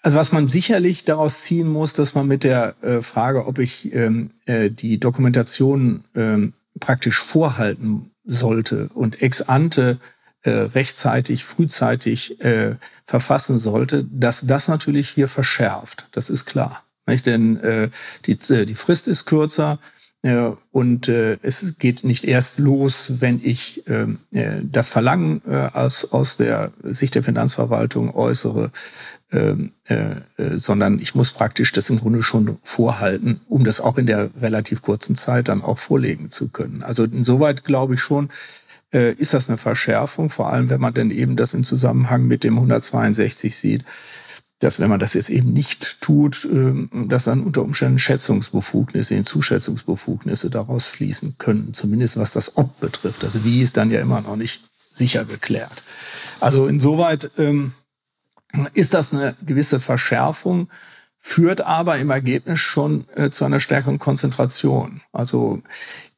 Also was man sicherlich daraus ziehen muss, dass man mit der äh, Frage, ob ich ähm, äh, die Dokumentation ähm, praktisch vorhalten sollte und ex ante äh, rechtzeitig, frühzeitig äh, verfassen sollte, dass das natürlich hier verschärft. Das ist klar. Nicht? Denn äh, die, äh, die Frist ist kürzer äh, und äh, es geht nicht erst los, wenn ich äh, äh das Verlangen äh, aus, aus der Sicht der Finanzverwaltung äußere, ähm, sondern ich muss praktisch das im Grunde schon vorhalten, um das auch in der relativ kurzen Zeit dann auch vorlegen zu können. Also insoweit glaube ich schon, äh, ist das eine Verschärfung, vor allem wenn man dann eben das im Zusammenhang mit dem 162 sieht, dass wenn man das jetzt eben nicht tut, äh, dass dann unter Umständen Schätzungsbefugnisse, Zuschätzungsbefugnisse daraus fließen können, zumindest was das Ob betrifft. Also wie ist dann ja immer noch nicht sicher geklärt. Also insoweit ähm, ist das eine gewisse Verschärfung führt aber im Ergebnis schon äh, zu einer stärkeren Konzentration. Also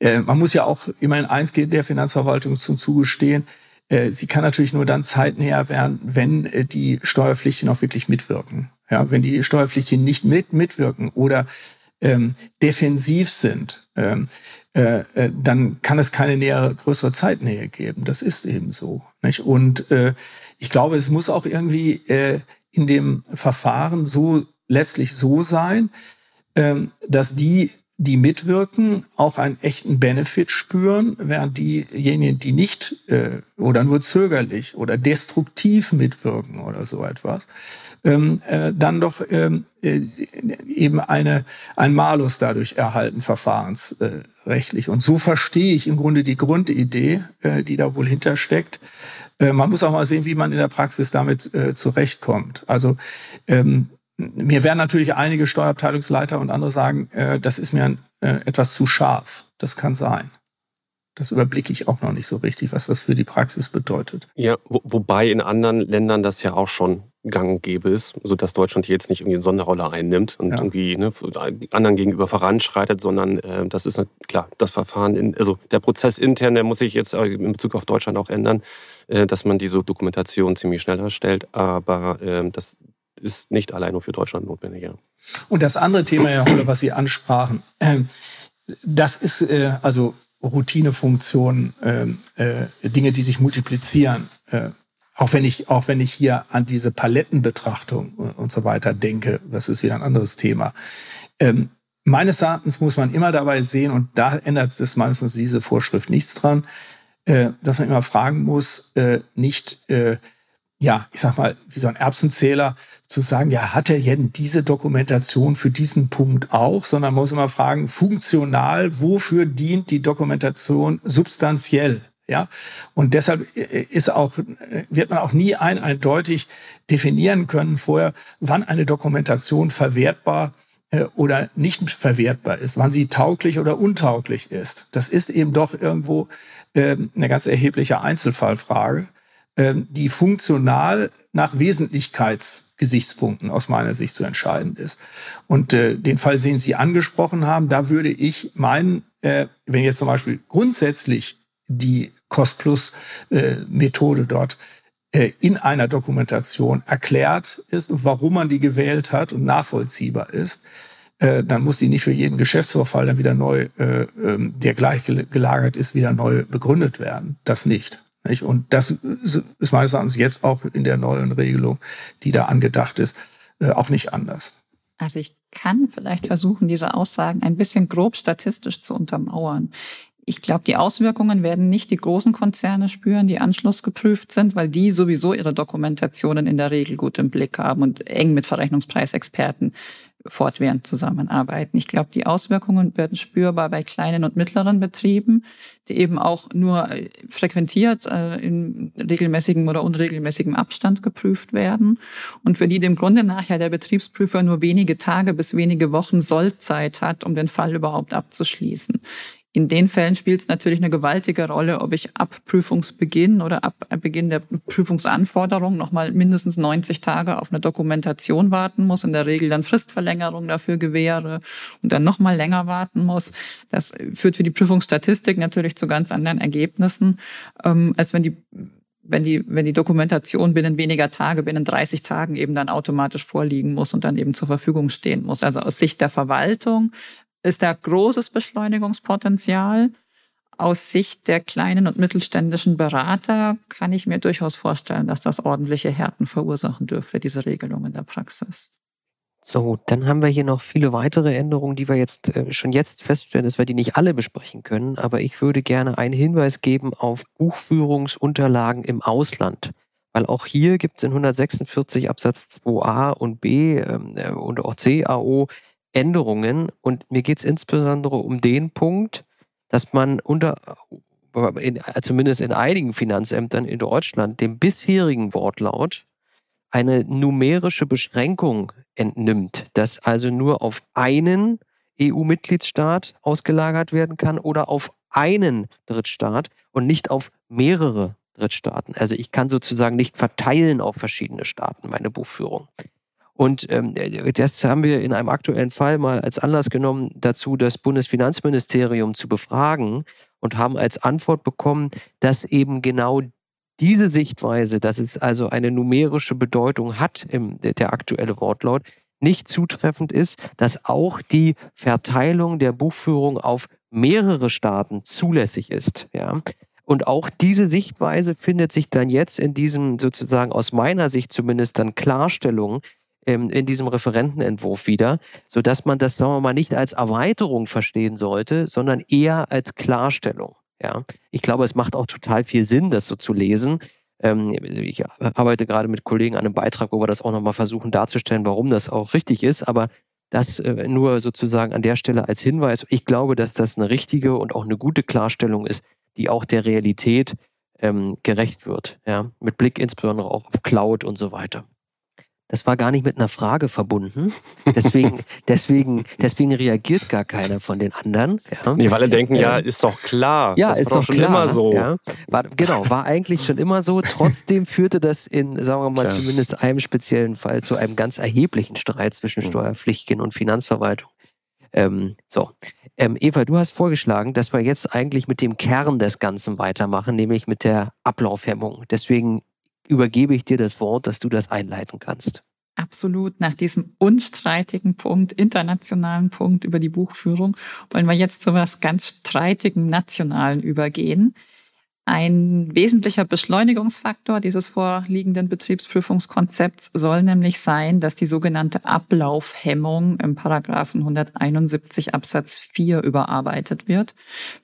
äh, man muss ja auch immerhin eins geht der Finanzverwaltung zum zugestehen, äh, sie kann natürlich nur dann zeitnäher werden, wenn äh, die Steuerpflichtigen auch wirklich mitwirken. Ja, wenn die Steuerpflichtigen nicht mit, mitwirken oder ähm, defensiv sind, ähm, äh, äh, dann kann es keine nähere, größere Zeitnähe geben. Das ist eben so. Nicht? Und äh, ich glaube, es muss auch irgendwie äh, in dem Verfahren so letztlich so sein, ähm, dass die die mitwirken, auch einen echten Benefit spüren, während diejenigen, die nicht äh, oder nur zögerlich oder destruktiv mitwirken oder so etwas, ähm, äh, dann doch ähm, äh, eben eine, ein Malus dadurch erhalten, verfahrensrechtlich. Und so verstehe ich im Grunde die Grundidee, äh, die da wohl hintersteckt. Äh, man muss auch mal sehen, wie man in der Praxis damit äh, zurechtkommt. Also ähm, mir werden natürlich einige Steuerabteilungsleiter und andere sagen, äh, das ist mir äh, etwas zu scharf. Das kann sein. Das überblicke ich auch noch nicht so richtig, was das für die Praxis bedeutet. Ja, wo, wobei in anderen Ländern das ja auch schon gang und gäbe ist, sodass Deutschland jetzt nicht irgendwie eine Sonderrolle einnimmt und ja. irgendwie ne, anderen gegenüber voranschreitet, sondern äh, das ist klar, das Verfahren, in, also der Prozess intern, der muss sich jetzt in Bezug auf Deutschland auch ändern, äh, dass man diese Dokumentation ziemlich schnell erstellt, aber äh, das ist nicht allein nur für Deutschland notwendig. Ja. Und das andere Thema, Herr Holle, was Sie ansprachen, äh, das ist äh, also Routinefunktionen, ähm, äh, Dinge, die sich multiplizieren. Äh, auch wenn ich, auch wenn ich hier an diese Palettenbetrachtung und so weiter denke, das ist wieder ein anderes Thema. Ähm, meines Erachtens muss man immer dabei sehen, und da ändert es meistens diese Vorschrift nichts dran, äh, dass man immer fragen muss, äh, nicht, äh, ja, ich sag mal, wie so ein Erbsenzähler zu sagen, ja, hat er denn diese Dokumentation für diesen Punkt auch, sondern man muss immer fragen, funktional, wofür dient die Dokumentation substanziell? Ja, und deshalb äh, ist auch, äh, wird man auch nie ein, eindeutig definieren können vorher, wann eine Dokumentation verwertbar äh, oder nicht verwertbar ist, wann sie tauglich oder untauglich ist. Das ist eben doch irgendwo äh, eine ganz erhebliche Einzelfallfrage. Ähm, die funktional nach Wesentlichkeitsgesichtspunkten aus meiner Sicht zu entscheiden ist. Und äh, den Fall, den Sie angesprochen haben, da würde ich meinen, äh, wenn jetzt zum Beispiel grundsätzlich die Cost-Plus-Methode äh, dort äh, in einer Dokumentation erklärt ist und warum man die gewählt hat und nachvollziehbar ist, äh, dann muss die nicht für jeden Geschäftsvorfall dann wieder neu, äh, ähm, der gleich gelagert ist, wieder neu begründet werden. Das nicht. Nicht? Und das ist meines Erachtens jetzt auch in der neuen Regelung, die da angedacht ist, äh, auch nicht anders. Also ich kann vielleicht versuchen, diese Aussagen ein bisschen grob statistisch zu untermauern. Ich glaube, die Auswirkungen werden nicht die großen Konzerne spüren, die anschlussgeprüft sind, weil die sowieso ihre Dokumentationen in der Regel gut im Blick haben und eng mit Verrechnungspreisexperten fortwährend zusammenarbeiten. Ich glaube, die Auswirkungen werden spürbar bei kleinen und mittleren Betrieben, die eben auch nur äh, frequentiert äh, in regelmäßigem oder unregelmäßigem Abstand geprüft werden und für die dem Grunde nachher der Betriebsprüfer nur wenige Tage bis wenige Wochen Sollzeit hat, um den Fall überhaupt abzuschließen. In den Fällen spielt es natürlich eine gewaltige Rolle, ob ich ab Prüfungsbeginn oder ab Beginn der Prüfungsanforderung nochmal mindestens 90 Tage auf eine Dokumentation warten muss, in der Regel dann Fristverlängerung dafür gewähre und dann nochmal länger warten muss. Das führt für die Prüfungsstatistik natürlich zu ganz anderen Ergebnissen, ähm, als wenn die wenn die, wenn die Dokumentation binnen weniger Tage, binnen 30 Tagen eben dann automatisch vorliegen muss und dann eben zur Verfügung stehen muss. Also aus Sicht der Verwaltung ist da großes Beschleunigungspotenzial. Aus Sicht der kleinen und mittelständischen Berater kann ich mir durchaus vorstellen, dass das ordentliche Härten verursachen dürfte, diese Regelung in der Praxis. So, dann haben wir hier noch viele weitere Änderungen, die wir jetzt äh, schon jetzt feststellen, dass wir die nicht alle besprechen können. Aber ich würde gerne einen Hinweis geben auf Buchführungsunterlagen im Ausland. Weil auch hier gibt es in 146 Absatz 2a und b ähm, äh, und auch CAO Änderungen und mir geht es insbesondere um den Punkt, dass man unter in, zumindest in einigen Finanzämtern in Deutschland dem bisherigen Wortlaut eine numerische Beschränkung entnimmt, dass also nur auf einen EU-Mitgliedsstaat ausgelagert werden kann oder auf einen Drittstaat und nicht auf mehrere Drittstaaten. Also ich kann sozusagen nicht verteilen auf verschiedene Staaten meine Buchführung. Und ähm, das haben wir in einem aktuellen Fall mal als Anlass genommen, dazu das Bundesfinanzministerium zu befragen und haben als Antwort bekommen, dass eben genau diese Sichtweise, dass es also eine numerische Bedeutung hat, im, der aktuelle Wortlaut, nicht zutreffend ist, dass auch die Verteilung der Buchführung auf mehrere Staaten zulässig ist. Ja. Und auch diese Sichtweise findet sich dann jetzt in diesem sozusagen aus meiner Sicht zumindest dann Klarstellung ähm, in diesem Referentenentwurf wieder, so dass man das, sagen wir mal, nicht als Erweiterung verstehen sollte, sondern eher als Klarstellung. Ja, ich glaube, es macht auch total viel Sinn, das so zu lesen. Ähm, ich arbeite gerade mit Kollegen an einem Beitrag, wo wir das auch nochmal versuchen darzustellen, warum das auch richtig ist. Aber das äh, nur sozusagen an der Stelle als Hinweis. Ich glaube, dass das eine richtige und auch eine gute Klarstellung ist, die auch der Realität ähm, gerecht wird. Ja, mit Blick insbesondere auch auf Cloud und so weiter. Das war gar nicht mit einer Frage verbunden. Deswegen, deswegen, deswegen reagiert gar keiner von den anderen. Ja. Nee, weil alle denken, ja, ähm, ist doch klar. Ja, das ist doch schon klar, immer so. Ja. War, genau, war eigentlich schon immer so. Trotzdem führte das in, sagen wir mal, klar. zumindest einem speziellen Fall zu einem ganz erheblichen Streit zwischen mhm. Steuerpflichtigen und Finanzverwaltung. Ähm, so, ähm, Eva, du hast vorgeschlagen, dass wir jetzt eigentlich mit dem Kern des Ganzen weitermachen, nämlich mit der Ablaufhemmung. Deswegen übergebe ich dir das Wort, dass du das einleiten kannst. Absolut. Nach diesem unstreitigen Punkt, internationalen Punkt über die Buchführung, wollen wir jetzt zu was ganz streitigen nationalen übergehen. Ein wesentlicher Beschleunigungsfaktor dieses vorliegenden Betriebsprüfungskonzepts soll nämlich sein, dass die sogenannte Ablaufhemmung im Paragraphen 171 Absatz 4 überarbeitet wird.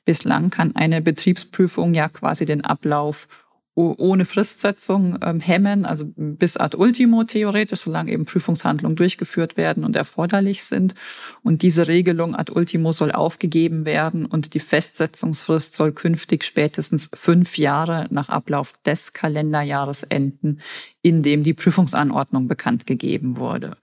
Bislang kann eine Betriebsprüfung ja quasi den Ablauf ohne Fristsetzung ähm, hemmen, also bis ad ultimo theoretisch, solange eben Prüfungshandlungen durchgeführt werden und erforderlich sind. Und diese Regelung ad ultimo soll aufgegeben werden und die Festsetzungsfrist soll künftig spätestens fünf Jahre nach Ablauf des Kalenderjahres enden, in dem die Prüfungsanordnung bekannt gegeben wurde.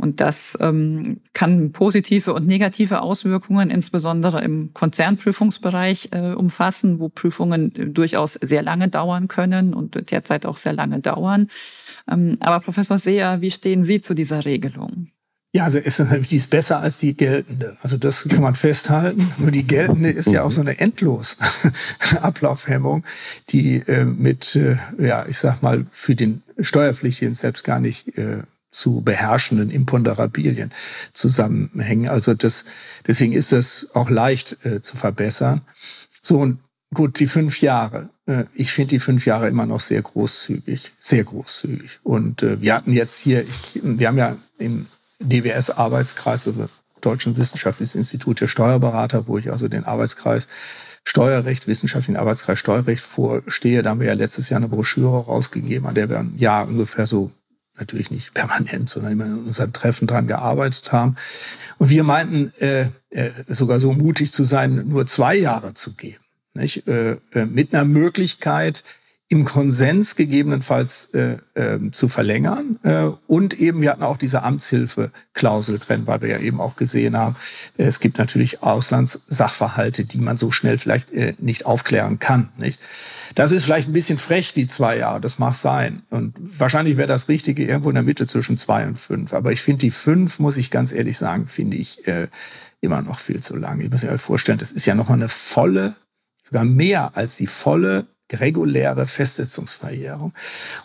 Und das ähm, kann positive und negative Auswirkungen insbesondere im Konzernprüfungsbereich äh, umfassen, wo Prüfungen äh, durchaus sehr lange dauern können und derzeit auch sehr lange dauern. Ähm, aber Professor Seher, wie stehen Sie zu dieser Regelung? Ja, also ist natürlich die ist besser als die geltende. Also das kann man festhalten. Nur die geltende ist ja auch so eine endlos Ablaufhemmung, die äh, mit, äh, ja, ich sag mal, für den Steuerpflichtigen selbst gar nicht äh, zu beherrschenden Imponderabilien zusammenhängen. Also das, deswegen ist das auch leicht äh, zu verbessern. So und gut, die fünf Jahre. Äh, ich finde die fünf Jahre immer noch sehr großzügig, sehr großzügig. Und äh, wir hatten jetzt hier, ich, wir haben ja im DWS-Arbeitskreis, also Deutschen Wissenschaftliches Institut der Steuerberater, wo ich also den Arbeitskreis Steuerrecht, wissenschaftlichen Arbeitskreis Steuerrecht vorstehe. Da haben wir ja letztes Jahr eine Broschüre rausgegeben, an der wir ein Jahr ungefähr so natürlich nicht permanent, sondern immer in unseren Treffen dran gearbeitet haben. Und wir meinten äh, äh, sogar so mutig zu sein, nur zwei Jahre zu geben. Nicht? Äh, äh, mit einer Möglichkeit, im Konsens gegebenenfalls äh, äh, zu verlängern. Äh, und eben, wir hatten auch diese Amtshilfe-Klausel drin, weil wir ja eben auch gesehen haben, äh, es gibt natürlich Auslandssachverhalte, die man so schnell vielleicht äh, nicht aufklären kann. Nicht? Das ist vielleicht ein bisschen frech, die zwei Jahre, das mag sein. Und wahrscheinlich wäre das Richtige irgendwo in der Mitte zwischen zwei und fünf. Aber ich finde die fünf, muss ich ganz ehrlich sagen, finde ich äh, immer noch viel zu lang. Ich muss mir vorstellen, das ist ja nochmal eine volle, sogar mehr als die volle reguläre Festsetzungsverjährung.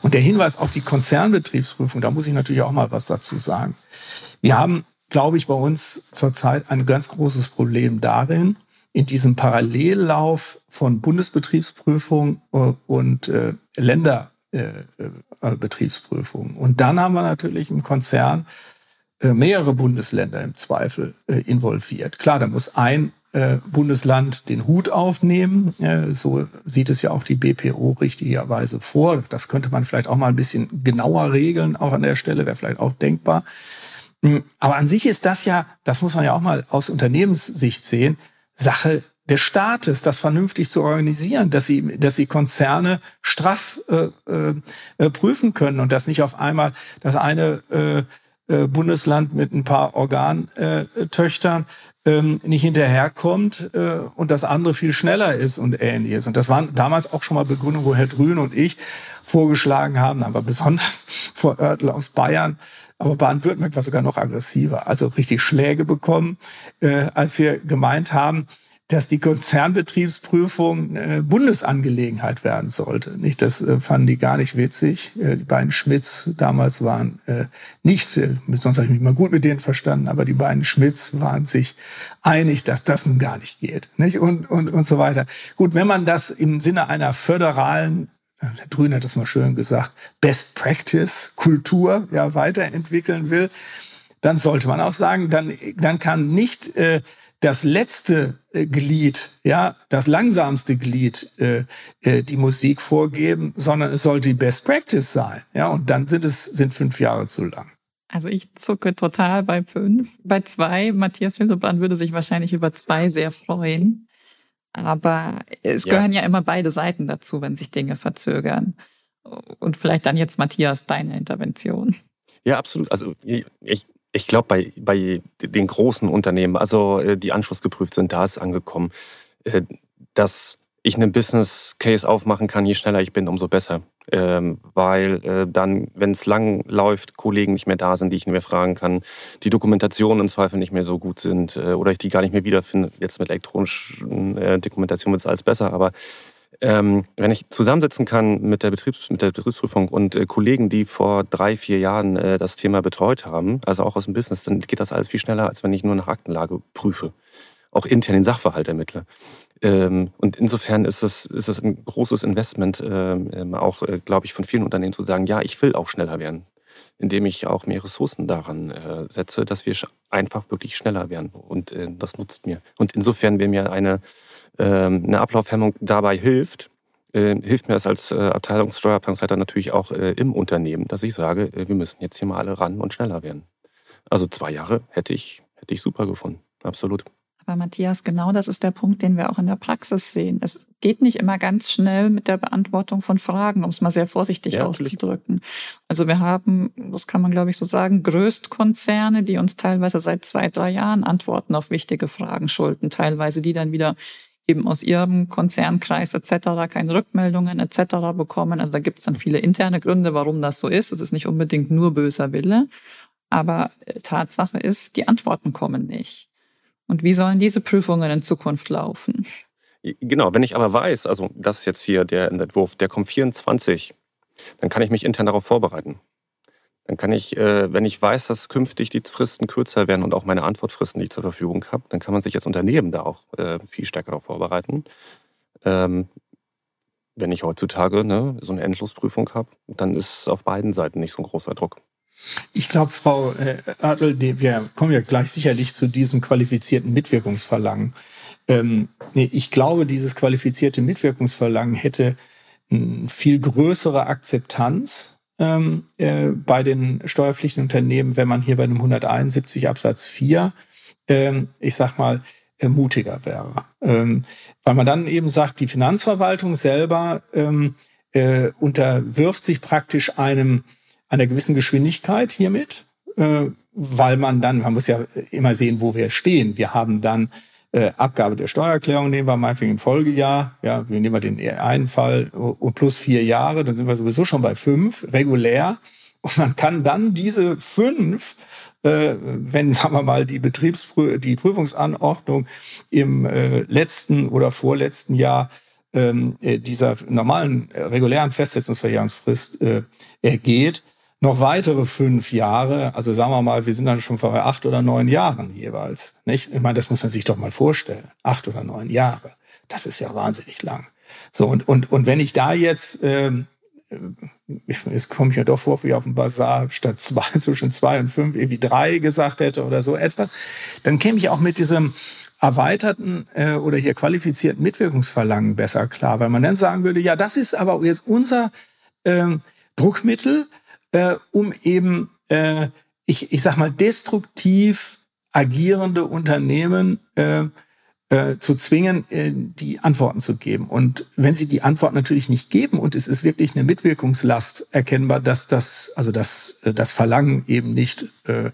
Und der Hinweis auf die Konzernbetriebsprüfung, da muss ich natürlich auch mal was dazu sagen. Wir haben, glaube ich, bei uns zurzeit ein ganz großes Problem darin, in diesem Parallellauf von Bundesbetriebsprüfung äh, und äh, Länderbetriebsprüfung. Äh, und dann haben wir natürlich im Konzern mehrere Bundesländer im Zweifel involviert. Klar, da muss ein äh, Bundesland den Hut aufnehmen. so sieht es ja auch die BPO richtigerweise vor. Das könnte man vielleicht auch mal ein bisschen genauer regeln, auch an der Stelle, wäre vielleicht auch denkbar. Hm, aber an sich ist das ja, das muss man ja auch mal aus Unternehmenssicht sehen, Sache des Staates, das vernünftig zu organisieren, dass sie, dass sie Konzerne straff äh, äh, prüfen können und dass nicht auf einmal das eine äh, äh Bundesland mit ein paar Organtöchtern ähm, nicht hinterherkommt äh, und das andere viel schneller ist und ähnliches. Und das waren damals auch schon mal Begründungen, wo Herr Drün und ich vorgeschlagen haben, aber besonders vor Oertel aus Bayern, Aber Baden-Württemberg war sogar noch aggressiver, also richtig Schläge bekommen, äh, als wir gemeint haben, dass die Konzernbetriebsprüfung äh, Bundesangelegenheit werden sollte. Nicht, das äh, fanden die gar nicht witzig. Äh, die beiden Schmidts damals waren äh, nicht, äh, sonst habe ich mich mal gut mit denen verstanden, aber die beiden Schmidts waren sich einig, dass das nun gar nicht geht. Nicht? Und, und, und so weiter. Gut, wenn man das im Sinne einer föderalen der Grün hat das mal schön gesagt, Best Practice Kultur ja weiterentwickeln will, dann sollte man auch sagen, dann, dann kann nicht äh, das letzte äh, Glied, ja, das langsamste Glied äh, äh, die Musik vorgeben, sondern es sollte die Best Practice sein. Ja, und dann sind es sind fünf Jahre zu lang. Also ich zucke total bei fünf. Bei zwei, Matthias Hildebrand würde sich wahrscheinlich über zwei sehr freuen. Aber es gehören ja. ja immer beide Seiten dazu, wenn sich Dinge verzögern. Und vielleicht dann jetzt, Matthias, deine Intervention. Ja, absolut. Also ich, ich glaube, bei, bei den großen Unternehmen, also äh, die anschlussgeprüft sind, da ist angekommen, äh, dass ich einen Business Case aufmachen kann, je schneller ich bin, umso besser. Ähm, weil äh, dann, wenn es lang läuft, Kollegen nicht mehr da sind, die ich nicht mehr fragen kann, die Dokumentationen im Zweifel nicht mehr so gut sind oder ich die gar nicht mehr wiederfinde. Jetzt mit elektronischen Dokumentation wird es alles besser, aber ähm, wenn ich zusammensetzen kann mit der, Betriebs-, mit der Betriebsprüfung und äh, Kollegen, die vor drei, vier Jahren äh, das Thema betreut haben, also auch aus dem Business, dann geht das alles viel schneller, als wenn ich nur nach Aktenlage prüfe. Auch intern den Sachverhalt ermittle. Ähm, und insofern ist es, ist es ein großes Investment, ähm, ähm auch, äh, glaube ich, von vielen Unternehmen zu sagen, ja, ich will auch schneller werden, indem ich auch mehr Ressourcen daran äh, setze, dass wir einfach wirklich schneller werden. Und äh, das nutzt mir. Und insofern wäre mir eine eine Ablaufhemmung dabei hilft, äh, hilft mir das als äh, Abteilungssteuerabteilungsleiter natürlich auch äh, im Unternehmen, dass ich sage, wir müssen jetzt hier mal alle ran und schneller werden. Also zwei Jahre hätte ich, hätte ich super gefunden. Absolut. Aber Matthias, genau das ist der Punkt, den wir auch in der Praxis sehen. Es geht nicht immer ganz schnell mit der Beantwortung von Fragen, um es mal sehr vorsichtig ja, auszudrücken. Also wir haben, das kann man glaube ich so sagen, Größtkonzerne, die uns teilweise seit zwei, drei Jahren Antworten auf wichtige Fragen schulden, teilweise die dann wieder eben aus ihrem Konzernkreis etc. keine Rückmeldungen etc. bekommen. Also da gibt es dann viele interne Gründe, warum das so ist. Es ist nicht unbedingt nur böser Wille, aber äh, Tatsache ist, die Antworten kommen nicht. Und wie sollen diese Prüfungen in Zukunft laufen? Genau, wenn ich aber weiß, also das ist jetzt hier der Entwurf, der kommt 24, dann kann ich mich intern darauf vorbereiten. Dann kann ich, äh, wenn ich weiß, dass künftig die Fristen kürzer werden und auch meine Antwortfristen, die ich zur Verfügung habe, dann kann man sich als Unternehmen da auch äh, viel stärker darauf vorbereiten. Ähm, wenn ich heutzutage ne, so eine Endlosprüfung habe, dann ist auf beiden Seiten nicht so ein großer Druck. Ich glaube, Frau äh, Adel, wir kommen ja gleich sicherlich zu diesem qualifizierten Mitwirkungsverlangen. Ähm, ich glaube, dieses qualifizierte Mitwirkungsverlangen hätte eine viel größere Akzeptanz ähm, äh, bei den steuerpflichtigen Unternehmen, wenn man hier bei einem 171 Absatz 4, ähm, ich sag mal, äh, mutiger wäre. Ähm, weil man dann eben sagt, die Finanzverwaltung selber ähm, äh, unterwirft sich praktisch einem einer gewissen Geschwindigkeit hiermit, äh, weil man dann, man muss ja immer sehen, wo wir stehen. Wir haben dann äh, Abgabe der Steuererklärung nehmen wir meinetwegen im Folgejahr, ja, wir nehmen den einen Fall und plus vier Jahre, dann sind wir sowieso schon bei fünf, regulär. Und man kann dann diese fünf, äh, wenn, sagen wir mal, die Betriebsprü die Prüfungsanordnung im äh, letzten oder vorletzten Jahr ähm, äh, dieser normalen äh, regulären Festsetzungsverjährungsfrist äh, ergeht, noch weitere fünf Jahre, also sagen wir mal, wir sind dann schon vor acht oder neun Jahren jeweils. Nicht? Ich meine, das muss man sich doch mal vorstellen. Acht oder neun Jahre. Das ist ja wahnsinnig lang. So, und, und, und wenn ich da jetzt, ähm, es kommt ja doch vor, wie auf dem Bazar, statt zwei, zwischen zwei und fünf, irgendwie drei gesagt hätte oder so etwas, dann käme ich auch mit diesem erweiterten äh, oder hier qualifizierten Mitwirkungsverlangen besser klar, weil man dann sagen würde, ja, das ist aber jetzt unser ähm, Druckmittel, äh, um eben, äh, ich, ich sag mal, destruktiv agierende Unternehmen äh, äh, zu zwingen, äh, die Antworten zu geben. Und wenn sie die Antwort natürlich nicht geben und es ist wirklich eine Mitwirkungslast erkennbar, dass das, also dass äh, das Verlangen eben nicht äh,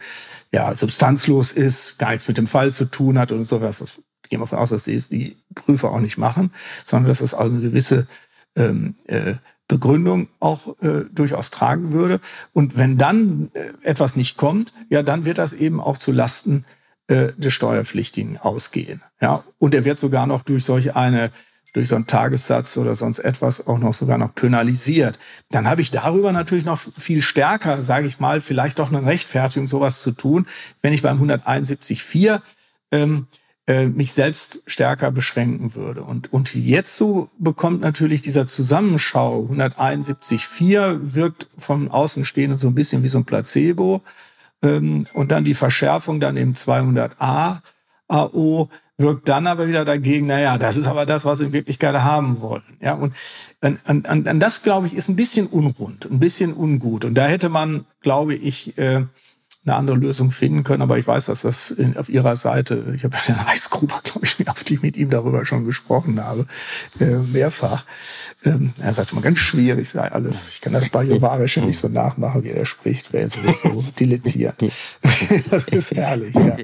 ja, substanzlos ist, gar nichts mit dem Fall zu tun hat und sowas, das gehen wir davon aus, dass die, die Prüfer auch nicht machen, sondern dass es also eine gewisse ähm, äh, Begründung auch äh, durchaus tragen würde. Und wenn dann äh, etwas nicht kommt, ja, dann wird das eben auch zu Lasten äh, des Steuerpflichtigen ausgehen. Ja, und er wird sogar noch durch solch eine durch so einen Tagessatz oder sonst etwas auch noch sogar noch penalisiert. Dann habe ich darüber natürlich noch viel stärker, sage ich mal, vielleicht doch eine Rechtfertigung, sowas zu tun, wenn ich beim 171.4 ähm, äh, mich selbst stärker beschränken würde. Und, und jetzt so bekommt natürlich dieser Zusammenschau 171.4 wirkt vom Außenstehenden so ein bisschen wie so ein Placebo. Ähm, und dann die Verschärfung dann im 200a AO wirkt dann aber wieder dagegen, naja, das ist aber das, was sie in Wirklichkeit haben wollen. Ja, und an, an, an das, glaube ich, ist ein bisschen unrund, ein bisschen ungut. Und da hätte man, glaube ich, äh, eine andere Lösung finden können. Aber ich weiß, dass das in, auf ihrer Seite, ich habe ja den Eisgruber, glaube ich, auf die ich mit ihm darüber schon gesprochen habe, äh, mehrfach. Ähm, er sagt immer ganz schwierig sei alles. Ich kann das Bajuwarische nicht so nachmachen, wie er spricht, wäre sowieso dilettiert. das ist herrlich, ja.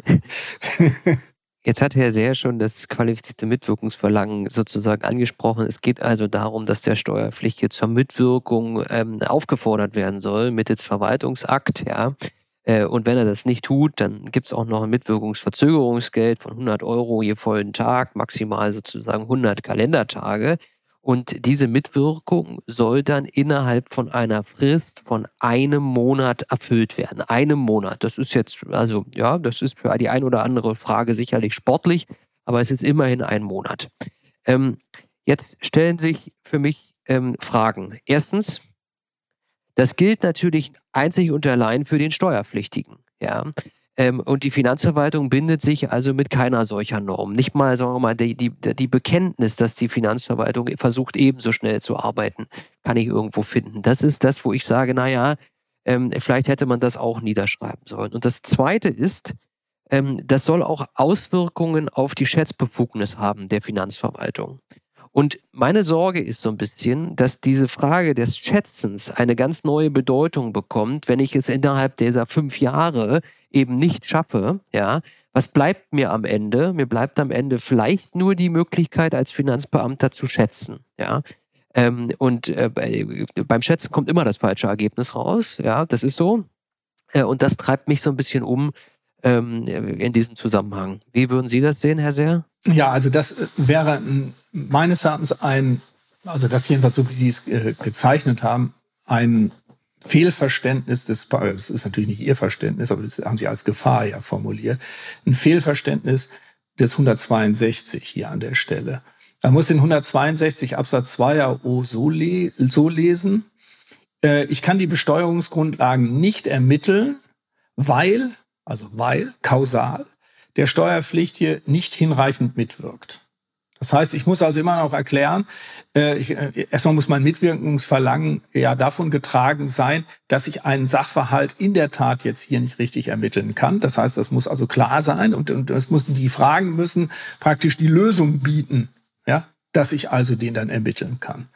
Jetzt hat Herr Sehr schon das qualifizierte Mitwirkungsverlangen sozusagen angesprochen. Es geht also darum, dass der Steuerpflichtige zur Mitwirkung ähm, aufgefordert werden soll mittels Verwaltungsakt. Ja. Äh, und wenn er das nicht tut, dann gibt es auch noch ein Mitwirkungsverzögerungsgeld von 100 Euro je vollen Tag, maximal sozusagen 100 Kalendertage. Und diese Mitwirkung soll dann innerhalb von einer Frist von einem Monat erfüllt werden. Einem Monat. Das ist jetzt, also ja, das ist für die ein oder andere Frage sicherlich sportlich, aber es ist immerhin ein Monat. Ähm, jetzt stellen sich für mich ähm, Fragen. Erstens, das gilt natürlich einzig und allein für den Steuerpflichtigen. Ja. Ähm, und die Finanzverwaltung bindet sich also mit keiner solcher Norm. Nicht mal, sagen wir mal, die, die, die Bekenntnis, dass die Finanzverwaltung versucht, ebenso schnell zu arbeiten, kann ich irgendwo finden. Das ist das, wo ich sage, naja, ähm, vielleicht hätte man das auch niederschreiben sollen. Und das Zweite ist, ähm, das soll auch Auswirkungen auf die Schätzbefugnis haben der Finanzverwaltung. Und meine Sorge ist so ein bisschen, dass diese Frage des Schätzens eine ganz neue Bedeutung bekommt, wenn ich es innerhalb dieser fünf Jahre eben nicht schaffe. Ja, was bleibt mir am Ende? Mir bleibt am Ende vielleicht nur die Möglichkeit, als Finanzbeamter zu schätzen. Ja, ähm, und äh, beim Schätzen kommt immer das falsche Ergebnis raus. Ja, das ist so. Äh, und das treibt mich so ein bisschen um ähm, in diesem Zusammenhang. Wie würden Sie das sehen, Herr Seer? Ja, also das äh, wäre meines Erachtens ein, also das jedenfalls so, wie Sie es äh, gezeichnet haben, ein Fehlverständnis des, das ist natürlich nicht Ihr Verständnis, aber das haben Sie als Gefahr ja formuliert, ein Fehlverständnis des 162 hier an der Stelle. Man muss den 162 Absatz 2 AO so, le so lesen. Äh, ich kann die Besteuerungsgrundlagen nicht ermitteln, weil, also weil, kausal, der Steuerpflichtige nicht hinreichend mitwirkt. Das heißt, ich muss also immer noch erklären, äh, ich, äh, erstmal muss mein Mitwirkungsverlangen ja davon getragen sein, dass ich einen Sachverhalt in der Tat jetzt hier nicht richtig ermitteln kann. Das heißt, das muss also klar sein und, und es müssen die Fragen müssen praktisch die Lösung bieten, ja, dass ich also den dann ermitteln kann.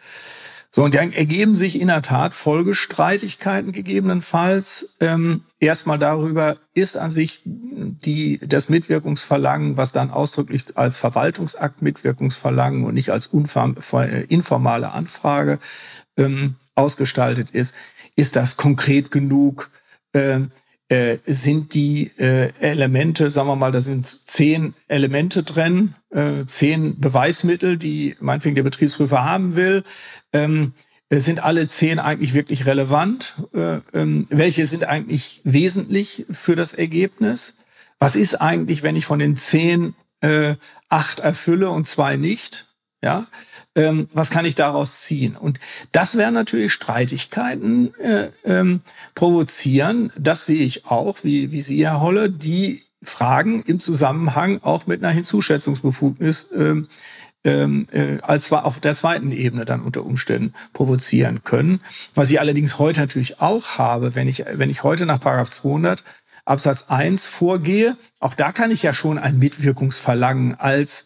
So, und dann ergeben sich in der Tat Folgestreitigkeiten gegebenenfalls. Ähm, erstmal darüber, ist an sich die, das Mitwirkungsverlangen, was dann ausdrücklich als Verwaltungsakt Mitwirkungsverlangen und nicht als äh, informale Anfrage ähm, ausgestaltet ist, ist das konkret genug? Ähm, äh, sind die äh, Elemente, sagen wir mal, da sind zehn Elemente drin, äh, zehn Beweismittel, die meinetwegen der Betriebsprüfer haben will. Ähm, sind alle zehn eigentlich wirklich relevant? Äh, ähm, welche sind eigentlich wesentlich für das Ergebnis? Was ist eigentlich, wenn ich von den zehn äh, acht erfülle und zwei nicht? Ja, ähm, was kann ich daraus ziehen? Und das werden natürlich Streitigkeiten äh, ähm, provozieren. Das sehe ich auch, wie, wie Sie, Herr Holle, die Fragen im Zusammenhang auch mit einer Hinzuschätzungsbefugnis ähm, ähm, äh, als zwar auf der zweiten Ebene dann unter Umständen provozieren können. Was ich allerdings heute natürlich auch habe, wenn ich, wenn ich heute nach Paragraph 200 Absatz 1 vorgehe, auch da kann ich ja schon ein Mitwirkungsverlangen als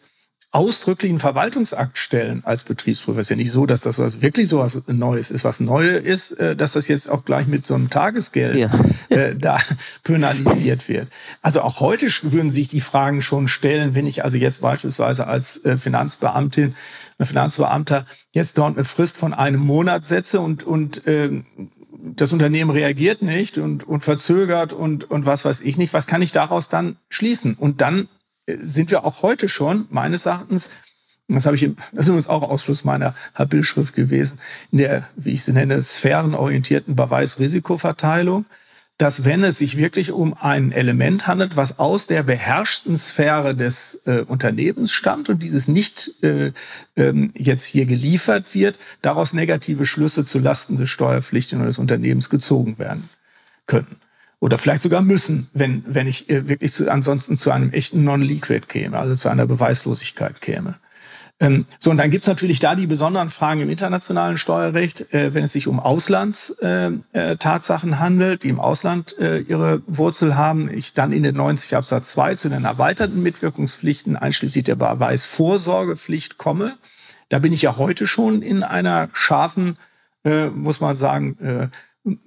ausdrücklichen Verwaltungsakt stellen als Betriebsprüfer. Es ist ja nicht so, dass das was wirklich so was Neues ist. Was Neues ist, äh, dass das jetzt auch gleich mit so einem Tagesgeld ja. äh, da penalisiert wird. Also auch heute würden sich die Fragen schon stellen, wenn ich also jetzt beispielsweise als äh, Finanzbeamtin, Finanzbeamter jetzt dort eine Frist von einem Monat setze und, und äh, das Unternehmen reagiert nicht und, und verzögert und, und was weiß ich nicht. Was kann ich daraus dann schließen? Und dann sind wir auch heute schon, meines Erachtens, das habe ich, das ist übrigens auch Ausschluss meiner Bildschrift gewesen, in der, wie ich sie nenne, sphärenorientierten Beweisrisikoverteilung, dass wenn es sich wirklich um ein Element handelt, was aus der beherrschten Sphäre des äh, Unternehmens stammt und dieses nicht äh, ähm, jetzt hier geliefert wird, daraus negative Schlüsse zu Lasten des Steuerpflichtigen oder des Unternehmens gezogen werden können oder vielleicht sogar müssen, wenn, wenn ich äh, wirklich zu, ansonsten zu einem echten Non-Liquid käme, also zu einer Beweislosigkeit käme. Ähm, so, und dann gibt's natürlich da die besonderen Fragen im internationalen Steuerrecht, äh, wenn es sich um Auslandstatsachen äh, äh, handelt, die im Ausland ihre Wurzel haben. Ich dann in den 90 Absatz 2 zu den erweiterten Mitwirkungspflichten einschließlich der Beweisvorsorgepflicht komme. Da bin ich ja heute schon in einer scharfen, muss man sagen,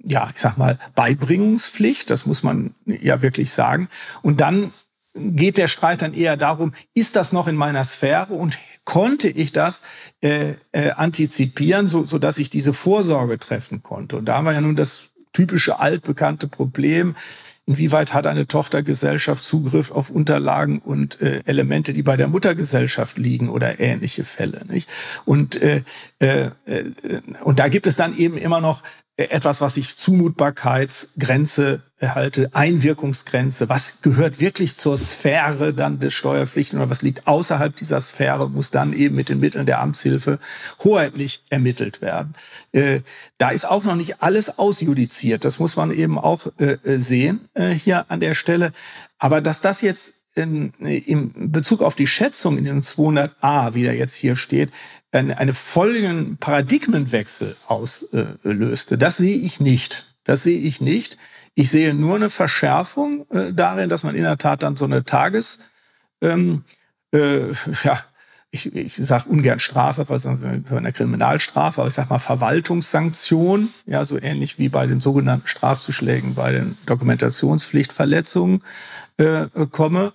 ja, ich sag mal, Beibringungspflicht, das muss man ja wirklich sagen. Und dann geht der Streit dann eher darum, ist das noch in meiner Sphäre und konnte ich das äh, äh, antizipieren, so, so dass ich diese Vorsorge treffen konnte. Und da haben wir ja nun das typische altbekannte Problem, inwieweit hat eine Tochtergesellschaft Zugriff auf Unterlagen und äh, Elemente, die bei der Muttergesellschaft liegen oder ähnliche Fälle. Nicht? Und, äh, äh, äh und da gibt es dann eben immer noch etwas, was ich Zumutbarkeitsgrenze halte, Einwirkungsgrenze, was gehört wirklich zur Sphäre dann des Steuerpflichtigen oder was liegt außerhalb dieser Sphäre, muss dann eben mit den Mitteln der Amtshilfe hoheitlich ermittelt werden. Äh, da ist auch noch nicht alles ausjudiziert, das muss man eben auch äh, sehen äh, hier an der Stelle. Aber dass das jetzt in, in Bezug auf die Schätzung in dem 200a, wie der jetzt hier steht, eine, eine folgenden Paradigmenwechsel auslöste. Das sehe ich nicht. Das sehe ich nicht. Ich sehe nur eine Verschärfung äh, darin, dass man in der Tat dann so eine Tages, ähm, äh, ja, ich, ich sage ungern Strafe, was eine Kriminalstrafe, aber ich sage mal Verwaltungssanktion, ja, so ähnlich wie bei den sogenannten Strafzuschlägen bei den Dokumentationspflichtverletzungen äh, komme.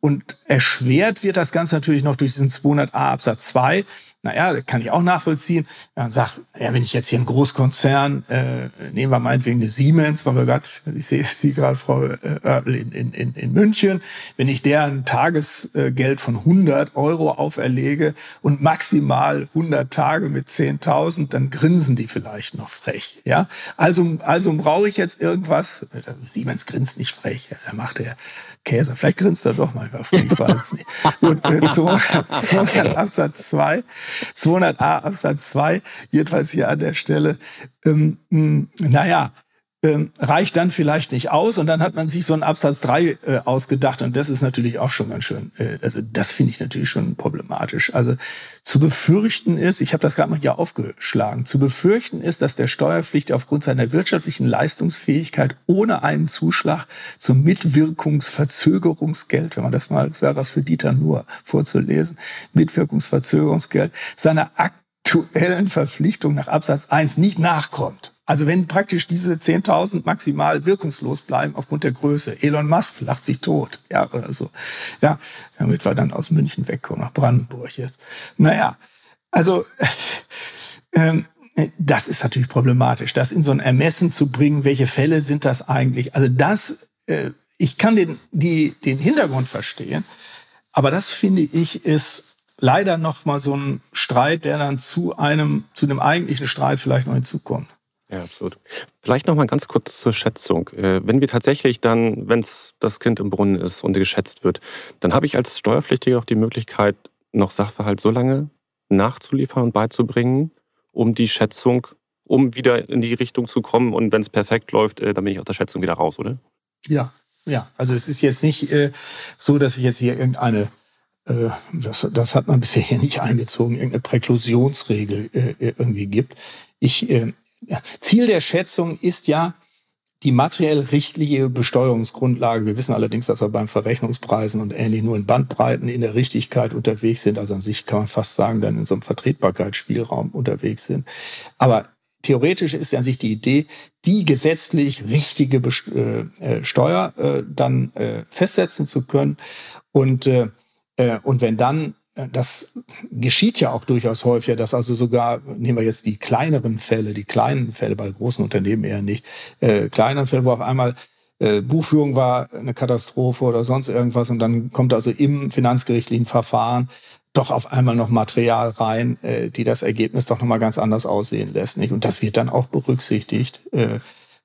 Und erschwert wird das Ganze natürlich noch durch diesen 200a Absatz 2. Naja, kann ich auch nachvollziehen. Man sagt, ja, wenn ich jetzt hier einen Großkonzern, äh, nehmen wir meinetwegen eine Siemens, weil wir gerade, ich sehe Sie gerade, Frau äh, Oertel, in, in, in München, wenn ich der ein Tagesgeld von 100 Euro auferlege und maximal 100 Tage mit 10.000, dann grinsen die vielleicht noch frech. Ja, also, also brauche ich jetzt irgendwas. Siemens grinst nicht frech, da macht er Käse. Vielleicht grinst er doch mal, ich weiß es nicht. Gut, äh, 200, 200 Absatz 2, 200a Absatz 2, jedenfalls hier an der Stelle. Ähm, mh, naja, ähm, reicht dann vielleicht nicht aus und dann hat man sich so einen Absatz 3 äh, ausgedacht und das ist natürlich auch schon ganz schön, äh, also das finde ich natürlich schon problematisch. Also zu befürchten ist, ich habe das gerade mal hier aufgeschlagen, zu befürchten ist, dass der Steuerpflichtiger aufgrund seiner wirtschaftlichen Leistungsfähigkeit ohne einen Zuschlag zum Mitwirkungsverzögerungsgeld, wenn man das mal, das wäre was für Dieter nur vorzulesen, Mitwirkungsverzögerungsgeld, seiner aktuellen Verpflichtung nach Absatz 1 nicht nachkommt. Also wenn praktisch diese 10.000 maximal wirkungslos bleiben aufgrund der Größe. Elon Musk lacht sich tot, ja, oder so. Ja, damit wir dann aus München wegkommen, nach Brandenburg jetzt. Naja, also, ähm, das ist natürlich problematisch, das in so ein Ermessen zu bringen, welche Fälle sind das eigentlich? Also das, äh, ich kann den, die, den Hintergrund verstehen, aber das finde ich ist leider noch mal so ein Streit, der dann zu einem, zu dem eigentlichen Streit vielleicht noch hinzukommt. Ja, absolut. Vielleicht noch mal ganz kurz zur Schätzung. Äh, wenn wir tatsächlich dann, wenn das Kind im Brunnen ist und geschätzt wird, dann habe ich als Steuerpflichtiger auch die Möglichkeit, noch Sachverhalt so lange nachzuliefern und beizubringen, um die Schätzung, um wieder in die Richtung zu kommen. Und wenn es perfekt läuft, äh, dann bin ich aus der Schätzung wieder raus, oder? Ja, ja. Also es ist jetzt nicht äh, so, dass ich jetzt hier irgendeine das, das hat man bisher hier nicht eingezogen, irgendeine Präklusionsregel äh, irgendwie gibt. Ich Ziel der Schätzung ist ja die materiell richtliche Besteuerungsgrundlage. Wir wissen allerdings, dass wir beim Verrechnungspreisen und ähnlich nur in Bandbreiten in der Richtigkeit unterwegs sind. Also an sich kann man fast sagen, dann in so einem Vertretbarkeitsspielraum unterwegs sind. Aber theoretisch ist an sich die Idee, die gesetzlich richtige äh, äh, Steuer äh, dann äh, festsetzen zu können. Und, äh, äh, und wenn dann das geschieht ja auch durchaus häufiger, dass also sogar, nehmen wir jetzt die kleineren Fälle, die kleinen Fälle, bei großen Unternehmen eher nicht, äh, kleineren Fälle, wo auf einmal äh, Buchführung war eine Katastrophe oder sonst irgendwas und dann kommt also im finanzgerichtlichen Verfahren doch auf einmal noch Material rein, äh, die das Ergebnis doch nochmal ganz anders aussehen lässt. Nicht? Und das wird dann auch berücksichtigt. Äh,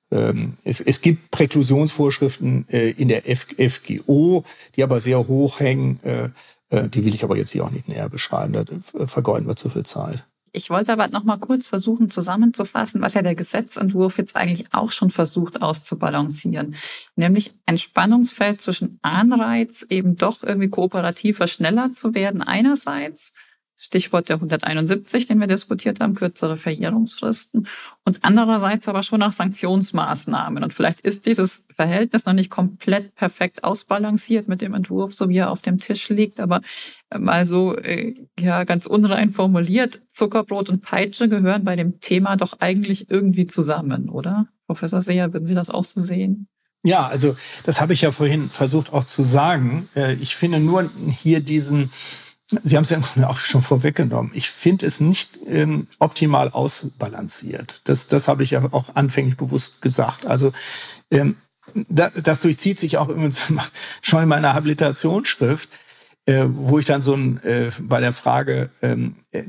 es, es gibt Präklusionsvorschriften äh, in der FGO, die aber sehr hoch hängen. Äh, äh, die will ich aber jetzt hier auch nicht näher beschreiben, da vergeuden wir zu viel Zeit. Ich wollte aber noch mal kurz versuchen zusammenzufassen, was ja der Gesetzentwurf jetzt eigentlich auch schon versucht auszubalancieren. Nämlich ein Spannungsfeld zwischen Anreiz, eben doch irgendwie kooperativer, schneller zu werden einerseits Stichwort der 171, den wir diskutiert haben, kürzere Verjährungsfristen und andererseits aber schon nach Sanktionsmaßnahmen. Und vielleicht ist dieses Verhältnis noch nicht komplett perfekt ausbalanciert mit dem Entwurf, so wie er auf dem Tisch liegt, aber mal so äh, ja ganz unrein formuliert, Zuckerbrot und Peitsche gehören bei dem Thema doch eigentlich irgendwie zusammen, oder? Professor Seher, würden Sie das auch so sehen? Ja, also das habe ich ja vorhin versucht auch zu sagen. Äh, ich finde nur hier diesen Sie haben es ja auch schon vorweggenommen. Ich finde es nicht ähm, optimal ausbalanciert. Das, das habe ich ja auch anfänglich bewusst gesagt. Also ähm, das, das durchzieht sich auch übrigens schon in meiner Habilitationsschrift, äh, wo ich dann so ein, äh, bei der Frage, ähm, äh,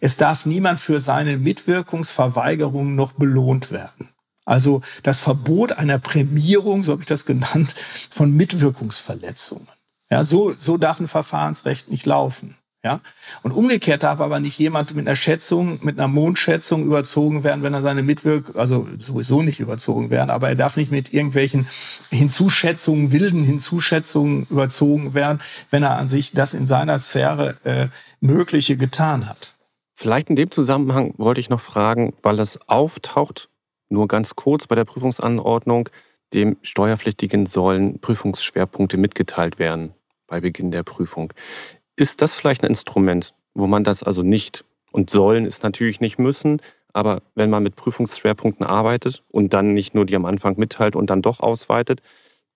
es darf niemand für seine Mitwirkungsverweigerung noch belohnt werden. Also das Verbot einer Prämierung, so habe ich das genannt, von Mitwirkungsverletzungen. Ja, so, so darf ein Verfahrensrecht nicht laufen. Ja, und umgekehrt darf aber nicht jemand mit einer Schätzung, mit einer Mondschätzung überzogen werden, wenn er seine Mitwirk, also sowieso nicht überzogen werden, aber er darf nicht mit irgendwelchen Hinzuschätzungen, wilden Hinzuschätzungen überzogen werden, wenn er an sich das in seiner Sphäre äh, Mögliche getan hat. Vielleicht in dem Zusammenhang wollte ich noch fragen, weil es auftaucht, nur ganz kurz bei der Prüfungsanordnung, dem Steuerpflichtigen sollen Prüfungsschwerpunkte mitgeteilt werden bei Beginn der Prüfung. Ist das vielleicht ein Instrument, wo man das also nicht und sollen ist natürlich nicht müssen, aber wenn man mit Prüfungsschwerpunkten arbeitet und dann nicht nur die am Anfang mitteilt und dann doch ausweitet,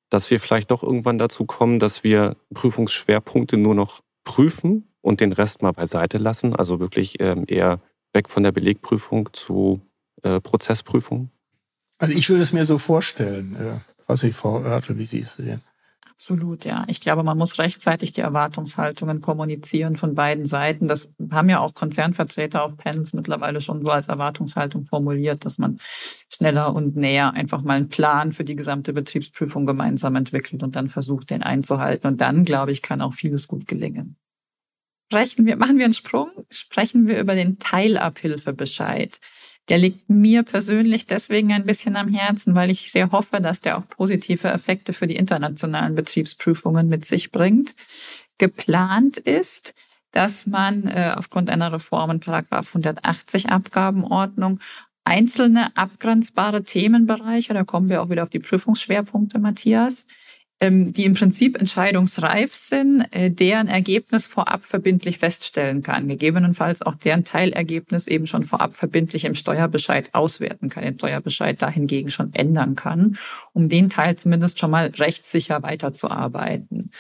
dass wir vielleicht doch irgendwann dazu kommen, dass wir Prüfungsschwerpunkte nur noch prüfen und den Rest mal beiseite lassen, also wirklich ähm, eher weg von der Belegprüfung zu äh, Prozessprüfung? Also ich würde es mir so vorstellen, äh, was ich Frau Oertel, wie Sie es sehen. Absolut, ja. Ich glaube, man muss rechtzeitig die Erwartungshaltungen kommunizieren von beiden Seiten. Das haben ja auch Konzernvertreter auf Panels mittlerweile schon so als Erwartungshaltung formuliert, dass man schneller und näher einfach mal einen Plan für die gesamte Betriebsprüfung gemeinsam entwickelt und dann versucht, den einzuhalten. Und dann, glaube ich, kann auch vieles gut gelingen. Sprechen wir, machen wir einen Sprung, sprechen wir über den Teilabhilfebescheid. Der liegt mir persönlich deswegen ein bisschen am Herzen, weil ich sehr hoffe, dass der auch positive Effekte für die internationalen Betriebsprüfungen mit sich bringt. Geplant ist, dass man äh, aufgrund einer Reform in Paragraph 180 Abgabenordnung einzelne abgrenzbare Themenbereiche, da kommen wir auch wieder auf die Prüfungsschwerpunkte, Matthias, die im Prinzip entscheidungsreif sind, äh, deren Ergebnis vorab verbindlich feststellen kann, gegebenenfalls auch deren Teilergebnis eben schon vorab verbindlich im Steuerbescheid auswerten kann, den Steuerbescheid dahingegen schon ändern kann, um den Teil zumindest schon mal rechtssicher weiterzuarbeiten.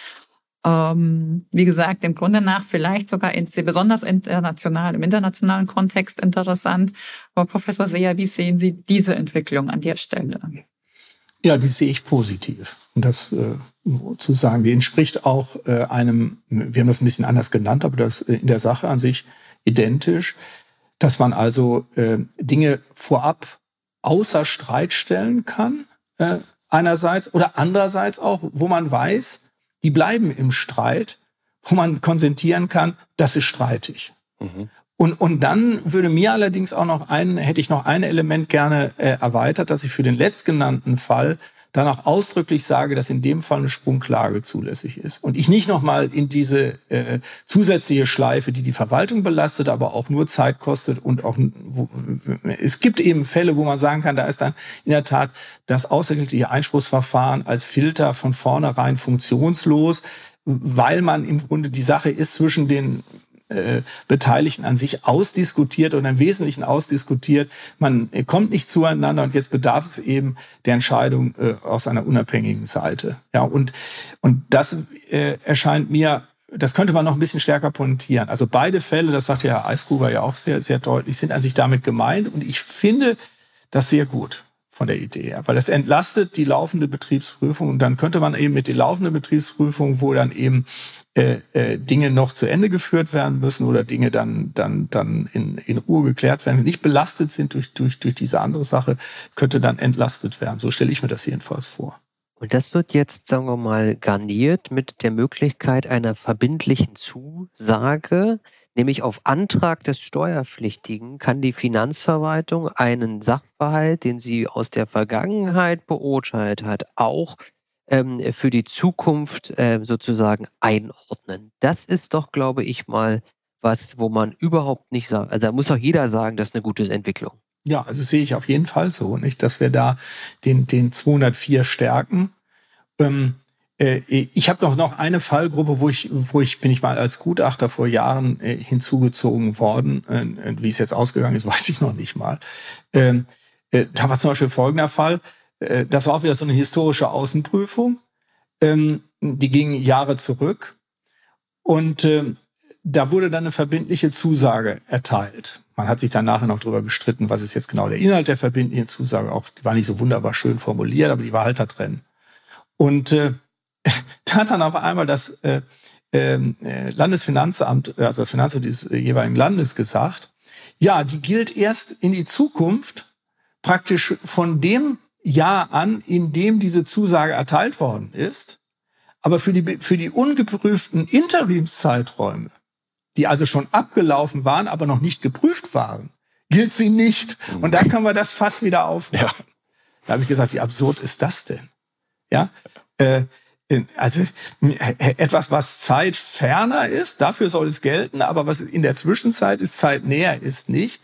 Ähm, wie gesagt, im Grunde nach vielleicht sogar besonders international, im internationalen Kontext interessant. Aber Professor Seher, wie sehen Sie diese Entwicklung an der Stelle? Ja, die sehe ich positiv. Und das äh, zu sagen, die entspricht auch äh, einem, wir haben das ein bisschen anders genannt, aber das äh, in der Sache an sich identisch, dass man also äh, Dinge vorab außer Streit stellen kann, äh, einerseits, oder andererseits auch, wo man weiß, die bleiben im Streit, wo man konsentieren kann, das ist streitig. Mhm. Und, und dann würde mir allerdings auch noch ein, hätte ich noch ein Element gerne äh, erweitert, dass ich für den letztgenannten Fall dann auch ausdrücklich sage, dass in dem Fall eine Sprungklage zulässig ist. Und ich nicht nochmal in diese äh, zusätzliche Schleife, die die Verwaltung belastet, aber auch nur Zeit kostet und auch, wo, es gibt eben Fälle, wo man sagen kann, da ist dann in der Tat das außergerichtliche Einspruchsverfahren als Filter von vornherein funktionslos, weil man im Grunde die Sache ist zwischen den äh, Beteiligten an sich ausdiskutiert oder im Wesentlichen ausdiskutiert. Man kommt nicht zueinander und jetzt bedarf es eben der Entscheidung äh, aus einer unabhängigen Seite. Ja, und, und das äh, erscheint mir das könnte man noch ein bisschen stärker pointieren. Also beide Fälle, das sagt ja Herr Eisgruber ja auch sehr, sehr deutlich, sind an sich damit gemeint. Und ich finde das sehr gut von der Idee her, weil es entlastet die laufende Betriebsprüfung. Und dann könnte man eben mit der laufenden Betriebsprüfung, wo dann eben äh, äh, Dinge noch zu Ende geführt werden müssen oder Dinge dann dann dann in, in Ruhe geklärt werden, nicht belastet sind durch durch durch diese andere Sache, könnte dann entlastet werden. So stelle ich mir das jedenfalls vor. Und das wird jetzt, sagen wir mal, garniert mit der Möglichkeit einer verbindlichen Zusage, nämlich auf Antrag des Steuerpflichtigen kann die Finanzverwaltung einen Sachverhalt, den sie aus der Vergangenheit beurteilt hat, auch ähm, für die Zukunft äh, sozusagen einordnen. Das ist doch, glaube ich, mal was, wo man überhaupt nicht sagt, also da muss auch jeder sagen, das ist eine gute Entwicklung. Ja, also sehe ich auf jeden Fall so, nicht, dass wir da den, den 204 stärken. Ähm, äh, ich habe noch noch eine Fallgruppe, wo ich, wo ich bin ich mal als Gutachter vor Jahren äh, hinzugezogen worden. Äh, wie es jetzt ausgegangen ist, weiß ich noch nicht mal. Ähm, äh, da war zum Beispiel folgender Fall. Äh, das war auch wieder so eine historische Außenprüfung. Ähm, die ging Jahre zurück. Und äh, da wurde dann eine verbindliche Zusage erteilt. Man hat sich dann nachher noch darüber gestritten, was ist jetzt genau der Inhalt der verbindlichen Zusage. Auch die war nicht so wunderbar schön formuliert, aber die war halt da drin. Und äh, da hat dann auf einmal das äh, ähm, äh, Landesfinanzamt, also das Finanzamt des jeweiligen Landes gesagt, ja, die gilt erst in die Zukunft praktisch von dem Jahr an, in dem diese Zusage erteilt worden ist. Aber für die, für die ungeprüften Interimszeiträume, die also schon abgelaufen waren, aber noch nicht geprüft waren, gilt sie nicht. Und dann können wir das Fass wieder aufmachen. Ja. Da habe ich gesagt, wie absurd ist das denn? Ja, äh, also äh, etwas, was zeitferner ist, dafür soll es gelten, aber was in der Zwischenzeit ist, zeitnäher ist nicht.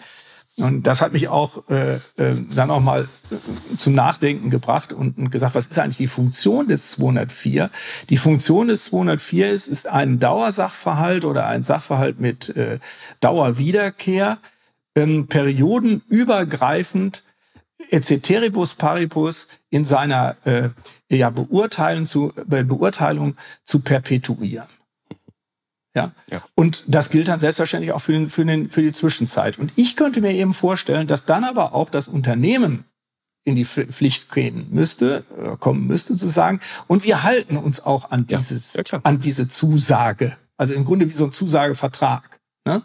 Und das hat mich auch äh, äh, dann auch mal zum Nachdenken gebracht und, und gesagt, was ist eigentlich die Funktion des 204? Die Funktion des 204 ist, ist ein Dauersachverhalt oder ein Sachverhalt mit äh, Dauerwiederkehr, ähm, periodenübergreifend Eceteribus paribus in seiner äh, ja, Beurteilung, zu, Beurteilung zu perpetuieren. Ja? ja. Und das gilt dann selbstverständlich auch für, den, für, den, für die Zwischenzeit. Und ich könnte mir eben vorstellen, dass dann aber auch das Unternehmen in die Pflicht gehen müsste, äh, kommen müsste zu sagen, und wir halten uns auch an dieses, ja, ja, an diese Zusage. Also im Grunde wie so ein Zusagevertrag. Ne?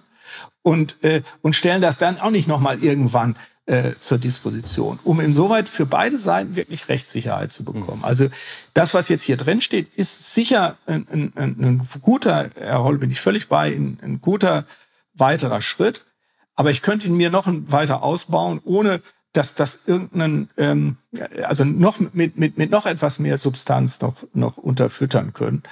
Und, äh, und stellen das dann auch nicht nochmal irgendwann äh, zur Disposition, um insoweit für beide Seiten wirklich Rechtssicherheit zu bekommen. Mhm. Also das, was jetzt hier drin steht, ist sicher ein, ein, ein guter, Herr Holl, bin ich völlig bei, ein, ein guter weiterer Schritt. Aber ich könnte ihn mir noch weiter ausbauen, ohne dass das irgendeinen, ähm, also noch mit, mit, mit noch etwas mehr Substanz noch, noch unterfüttern können.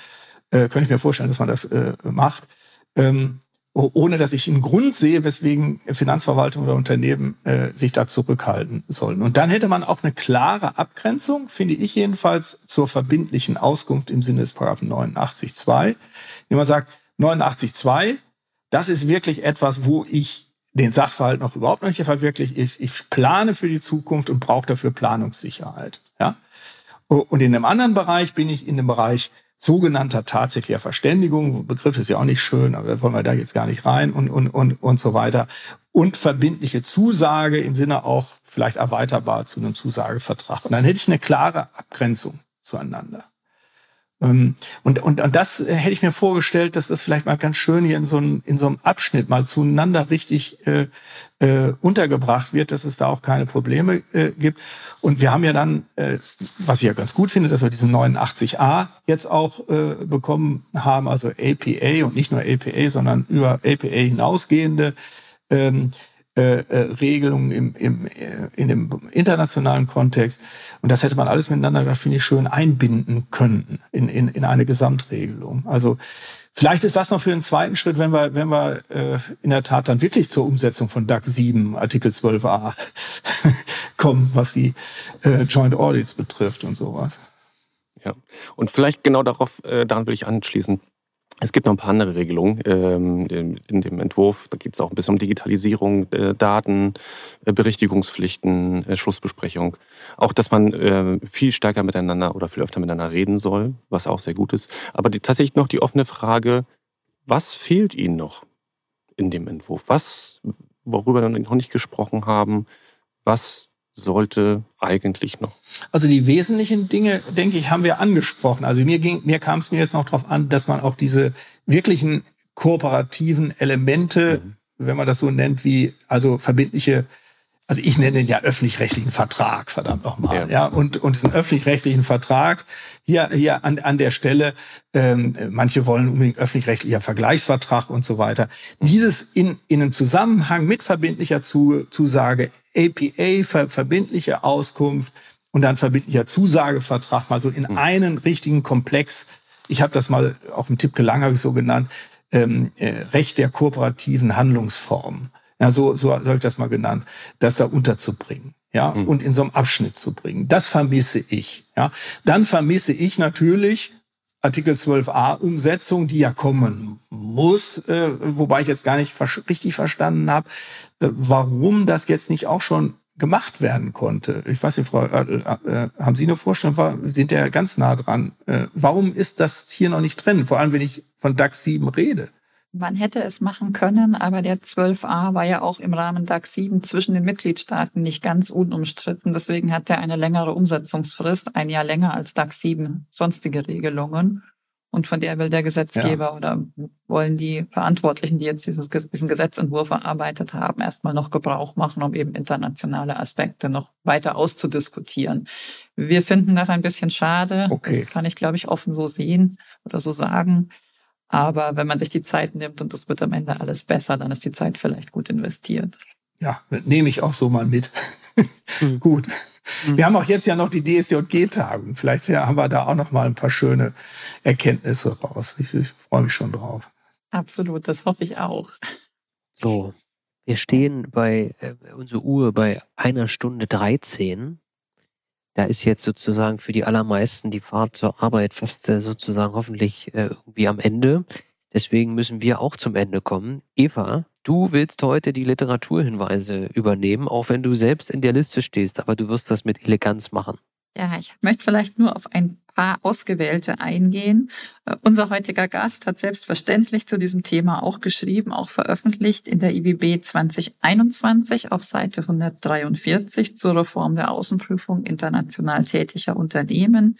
Äh, könnte ich mir vorstellen, dass man das äh, macht. Ähm, ohne dass ich einen Grund sehe, weswegen Finanzverwaltung oder Unternehmen äh, sich da zurückhalten sollen. Und dann hätte man auch eine klare Abgrenzung, finde ich jedenfalls, zur verbindlichen Auskunft im Sinne des Paragraphen 89.2, wenn man sagt, 89.2, das ist wirklich etwas, wo ich den Sachverhalt noch überhaupt nicht verwirkliche. Ich, ich plane für die Zukunft und brauche dafür Planungssicherheit. Ja? Und in einem anderen Bereich bin ich in dem Bereich sogenannter tatsächlicher Verständigung, Begriff ist ja auch nicht schön, aber da wollen wir da jetzt gar nicht rein und, und, und, und so weiter. Und verbindliche Zusage im Sinne auch vielleicht erweiterbar zu einem Zusagevertrag. Und dann hätte ich eine klare Abgrenzung zueinander. Ähm, und, und, und das hätte ich mir vorgestellt, dass das vielleicht mal ganz schön hier in so einem, in so einem Abschnitt mal zueinander richtig äh, äh, untergebracht wird, dass es da auch keine Probleme äh, gibt. Und wir haben ja dann, äh, was ich ja ganz gut finde, dass wir diesen 89a jetzt auch äh, bekommen haben, also APA und nicht nur APA, sondern über APA hinausgehende ähm, äh, äh, Regelungen im, im, äh, in dem internationalen Kontext. Und das hätte man alles miteinander, da finde ich, schön einbinden können in, in, in eine Gesamtregelung. Also vielleicht ist das noch für den zweiten Schritt, wenn wir, wenn wir äh, in der Tat dann wirklich zur Umsetzung von DAC 7, Artikel 12a kommen, was die äh, Joint Audits betrifft und sowas. Ja, und vielleicht genau darauf, äh, daran will ich anschließen. Es gibt noch ein paar andere Regelungen ähm, in dem Entwurf. Da geht es auch ein bisschen um Digitalisierung, äh, Daten, äh, Berichtigungspflichten, äh, Schlussbesprechung. Auch, dass man viel stärker miteinander oder viel öfter miteinander reden soll, was auch sehr gut ist. Aber tatsächlich noch die offene Frage, was fehlt Ihnen noch in dem Entwurf? Was, worüber wir noch nicht gesprochen haben, was sollte eigentlich noch? Also die wesentlichen Dinge, denke ich, haben wir angesprochen. Also mir ging, mir kam es mir jetzt noch darauf an, dass man auch diese wirklichen kooperativen Elemente, mhm. wenn man das so nennt, wie also verbindliche also ich nenne den ja öffentlich-rechtlichen Vertrag, verdammt nochmal. Ja. ja, und, und diesen öffentlich-rechtlichen Vertrag hier, hier an, an der Stelle, ähm, manche wollen unbedingt öffentlich-rechtlicher Vergleichsvertrag und so weiter. Dieses in, in einem Zusammenhang mit verbindlicher Zusage, APA, ver, verbindliche Auskunft und dann verbindlicher Zusagevertrag, mal so in mhm. einen richtigen Komplex. Ich habe das mal auch im Tipp gelang, habe ich so genannt, ähm, äh, Recht der kooperativen Handlungsformen ja, so, so habe ich das mal genannt, das da unterzubringen. Ja, mhm. und in so einem Abschnitt zu bringen. Das vermisse ich. Ja, dann vermisse ich natürlich Artikel 12a Umsetzung, die ja kommen muss, äh, wobei ich jetzt gar nicht richtig verstanden habe, äh, warum das jetzt nicht auch schon gemacht werden konnte. Ich weiß nicht, Frau Oertel, äh, haben Sie eine Vorstellung? Wir sind ja ganz nah dran. Äh, warum ist das hier noch nicht drin? Vor allem, wenn ich von DAX 7 rede. Man hätte es machen können, aber der 12a war ja auch im Rahmen DAX 7 zwischen den Mitgliedstaaten nicht ganz unumstritten. Deswegen hat er eine längere Umsetzungsfrist, ein Jahr länger als DAX 7 sonstige Regelungen. Und von der will der Gesetzgeber ja. oder wollen die Verantwortlichen, die jetzt dieses, diesen Gesetzentwurf erarbeitet haben, erstmal noch Gebrauch machen, um eben internationale Aspekte noch weiter auszudiskutieren. Wir finden das ein bisschen schade. Okay. Das kann ich, glaube ich, offen so sehen oder so sagen. Aber wenn man sich die Zeit nimmt und das wird am Ende alles besser, dann ist die Zeit vielleicht gut investiert. Ja, nehme ich auch so mal mit. Mhm. gut. Mhm. Wir haben auch jetzt ja noch die DSJG-Tagung. Vielleicht ja, haben wir da auch noch mal ein paar schöne Erkenntnisse raus. Ich, ich freue mich schon drauf. Absolut, das hoffe ich auch. So, wir stehen bei äh, unserer Uhr bei einer Stunde 13 da ist jetzt sozusagen für die allermeisten die Fahrt zur Arbeit fast äh, sozusagen hoffentlich äh, irgendwie am Ende. Deswegen müssen wir auch zum Ende kommen. Eva, du willst heute die Literaturhinweise übernehmen, auch wenn du selbst in der Liste stehst, aber du wirst das mit Eleganz machen. Ja, ich möchte vielleicht nur auf ein paar ausgewählte eingehen. Uh, unser heutiger Gast hat selbstverständlich zu diesem Thema auch geschrieben, auch veröffentlicht in der IBB 2021 auf Seite 143 zur Reform der Außenprüfung international tätiger Unternehmen.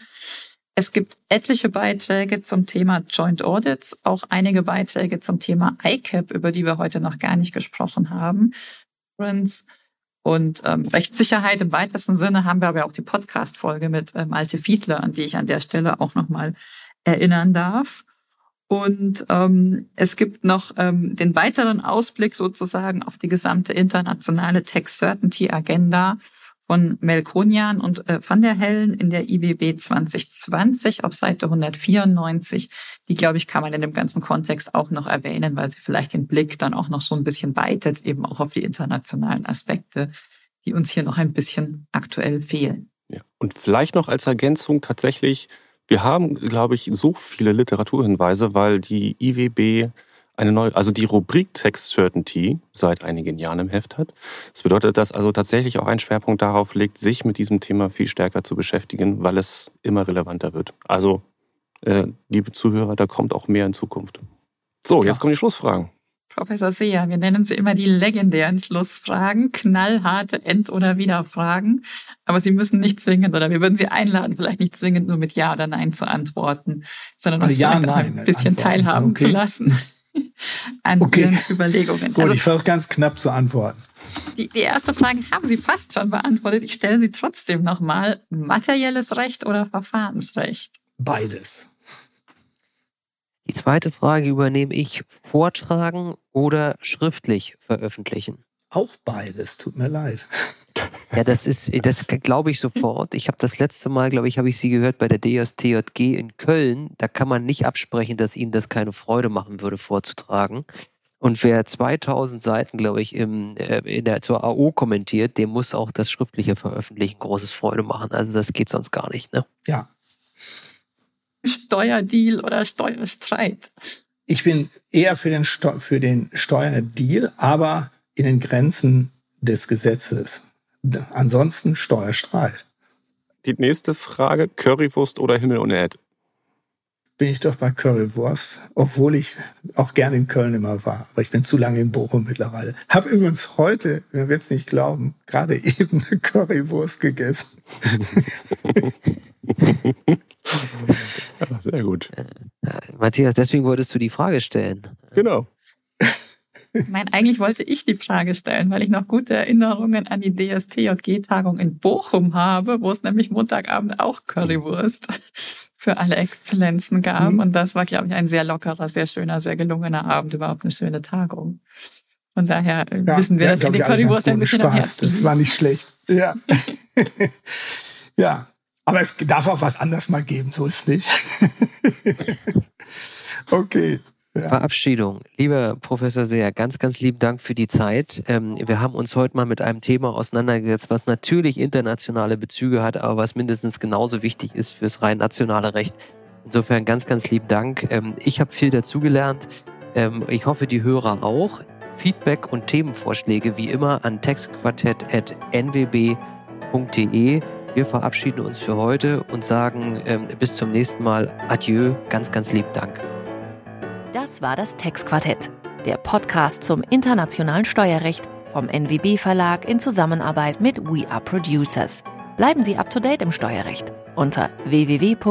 Es gibt etliche Beiträge zum Thema Joint Audits, auch einige Beiträge zum Thema ICAP, über die wir heute noch gar nicht gesprochen haben. Und ähm, Rechtssicherheit im weitesten Sinne haben wir aber auch die Podcast-Folge mit ähm, Malte Fiedler, an die ich an der Stelle auch nochmal erinnern darf. Und ähm, es gibt noch ähm, den weiteren Ausblick sozusagen auf die gesamte internationale Tax Certainty Agenda von Melkonian und äh, Van der Hellen in der IBB 2020 auf Seite 194. Die, glaube ich, kann man in dem ganzen Kontext auch noch erwähnen, weil sie vielleicht den Blick dann auch noch so ein bisschen weitet, eben auch auf die internationalen Aspekte, die uns hier noch ein bisschen aktuell fehlen. Ja. Und vielleicht noch als Ergänzung tatsächlich, wir haben, glaube ich, so viele Literaturhinweise, weil die IWB eine neue, also die Rubrik Text Certainty seit einigen Jahren im Heft hat. Das bedeutet, dass also tatsächlich auch ein Schwerpunkt darauf liegt, sich mit diesem Thema viel stärker zu beschäftigen, weil es immer relevanter wird. Also, äh, liebe Zuhörer, da kommt auch mehr in Zukunft. So, jetzt ja. kommen die Schlussfragen. Professor Seher, wir nennen sie immer die legendären Schlussfragen, knallharte End- oder Wiederfragen. Aber Sie müssen nicht zwingend, oder wir würden Sie einladen, vielleicht nicht zwingend nur mit Ja oder Nein zu antworten, sondern uns ja, vielleicht ein bisschen Antworten. teilhaben okay. zu lassen. an okay. Ihren Überlegungen. Gut, also, ich versuche ganz knapp zu antworten. Die, die erste Frage haben Sie fast schon beantwortet. Ich stelle sie trotzdem nochmal. Materielles Recht oder Verfahrensrecht? Beides. Die zweite Frage übernehme ich. Vortragen oder schriftlich veröffentlichen? auch beides. Tut mir leid. Ja, das ist, das glaube ich sofort. Ich habe das letzte Mal, glaube ich, habe ich Sie gehört bei der DSTJG in Köln. Da kann man nicht absprechen, dass Ihnen das keine Freude machen würde, vorzutragen. Und wer 2000 Seiten, glaube ich, im, äh, in der, zur AO kommentiert, dem muss auch das schriftliche Veröffentlichen großes Freude machen. Also das geht sonst gar nicht, ne? Ja. Steuerdeal oder Steuerstreit? Ich bin eher für den, Steu für den Steuerdeal, aber in den Grenzen des Gesetzes. Ansonsten Steuerstreit. Die nächste Frage, Currywurst oder Himmel und Erd? Bin ich doch bei Currywurst, obwohl ich auch gerne in Köln immer war. Aber ich bin zu lange in Bochum mittlerweile. Hab übrigens heute, wer wird es nicht glauben, gerade eben eine Currywurst gegessen. ja, sehr gut. Matthias, deswegen wolltest du die Frage stellen. Genau. Ich meine, eigentlich wollte ich die Frage stellen, weil ich noch gute Erinnerungen an die DSTJG-Tagung in Bochum habe, wo es nämlich Montagabend auch Currywurst für alle Exzellenzen gab. Mhm. Und das war, glaube ich, ein sehr lockerer, sehr schöner, sehr gelungener Abend, überhaupt eine schöne Tagung. Von daher äh, ja, wissen wir, ja, dass wir die Currywurst ein bisschen Spaß. am Herzen Das war nicht schlecht. Ja. ja. Aber es darf auch was anderes mal geben, so ist es nicht. okay. Ja. Verabschiedung. Lieber Professor Seher, ganz, ganz lieben Dank für die Zeit. Ähm, wir haben uns heute mal mit einem Thema auseinandergesetzt, was natürlich internationale Bezüge hat, aber was mindestens genauso wichtig ist fürs rein nationale Recht. Insofern ganz, ganz lieben Dank. Ähm, ich habe viel dazugelernt. Ähm, ich hoffe, die Hörer auch. Feedback und Themenvorschläge wie immer an textquartett.nwb.de. Wir verabschieden uns für heute und sagen bis zum nächsten Mal. Adieu. Ganz, ganz lieben Dank. Das war das Textquartett, der Podcast zum internationalen Steuerrecht vom NWB Verlag in Zusammenarbeit mit We Are Producers. Bleiben Sie up to date im Steuerrecht unter www.nwb.de.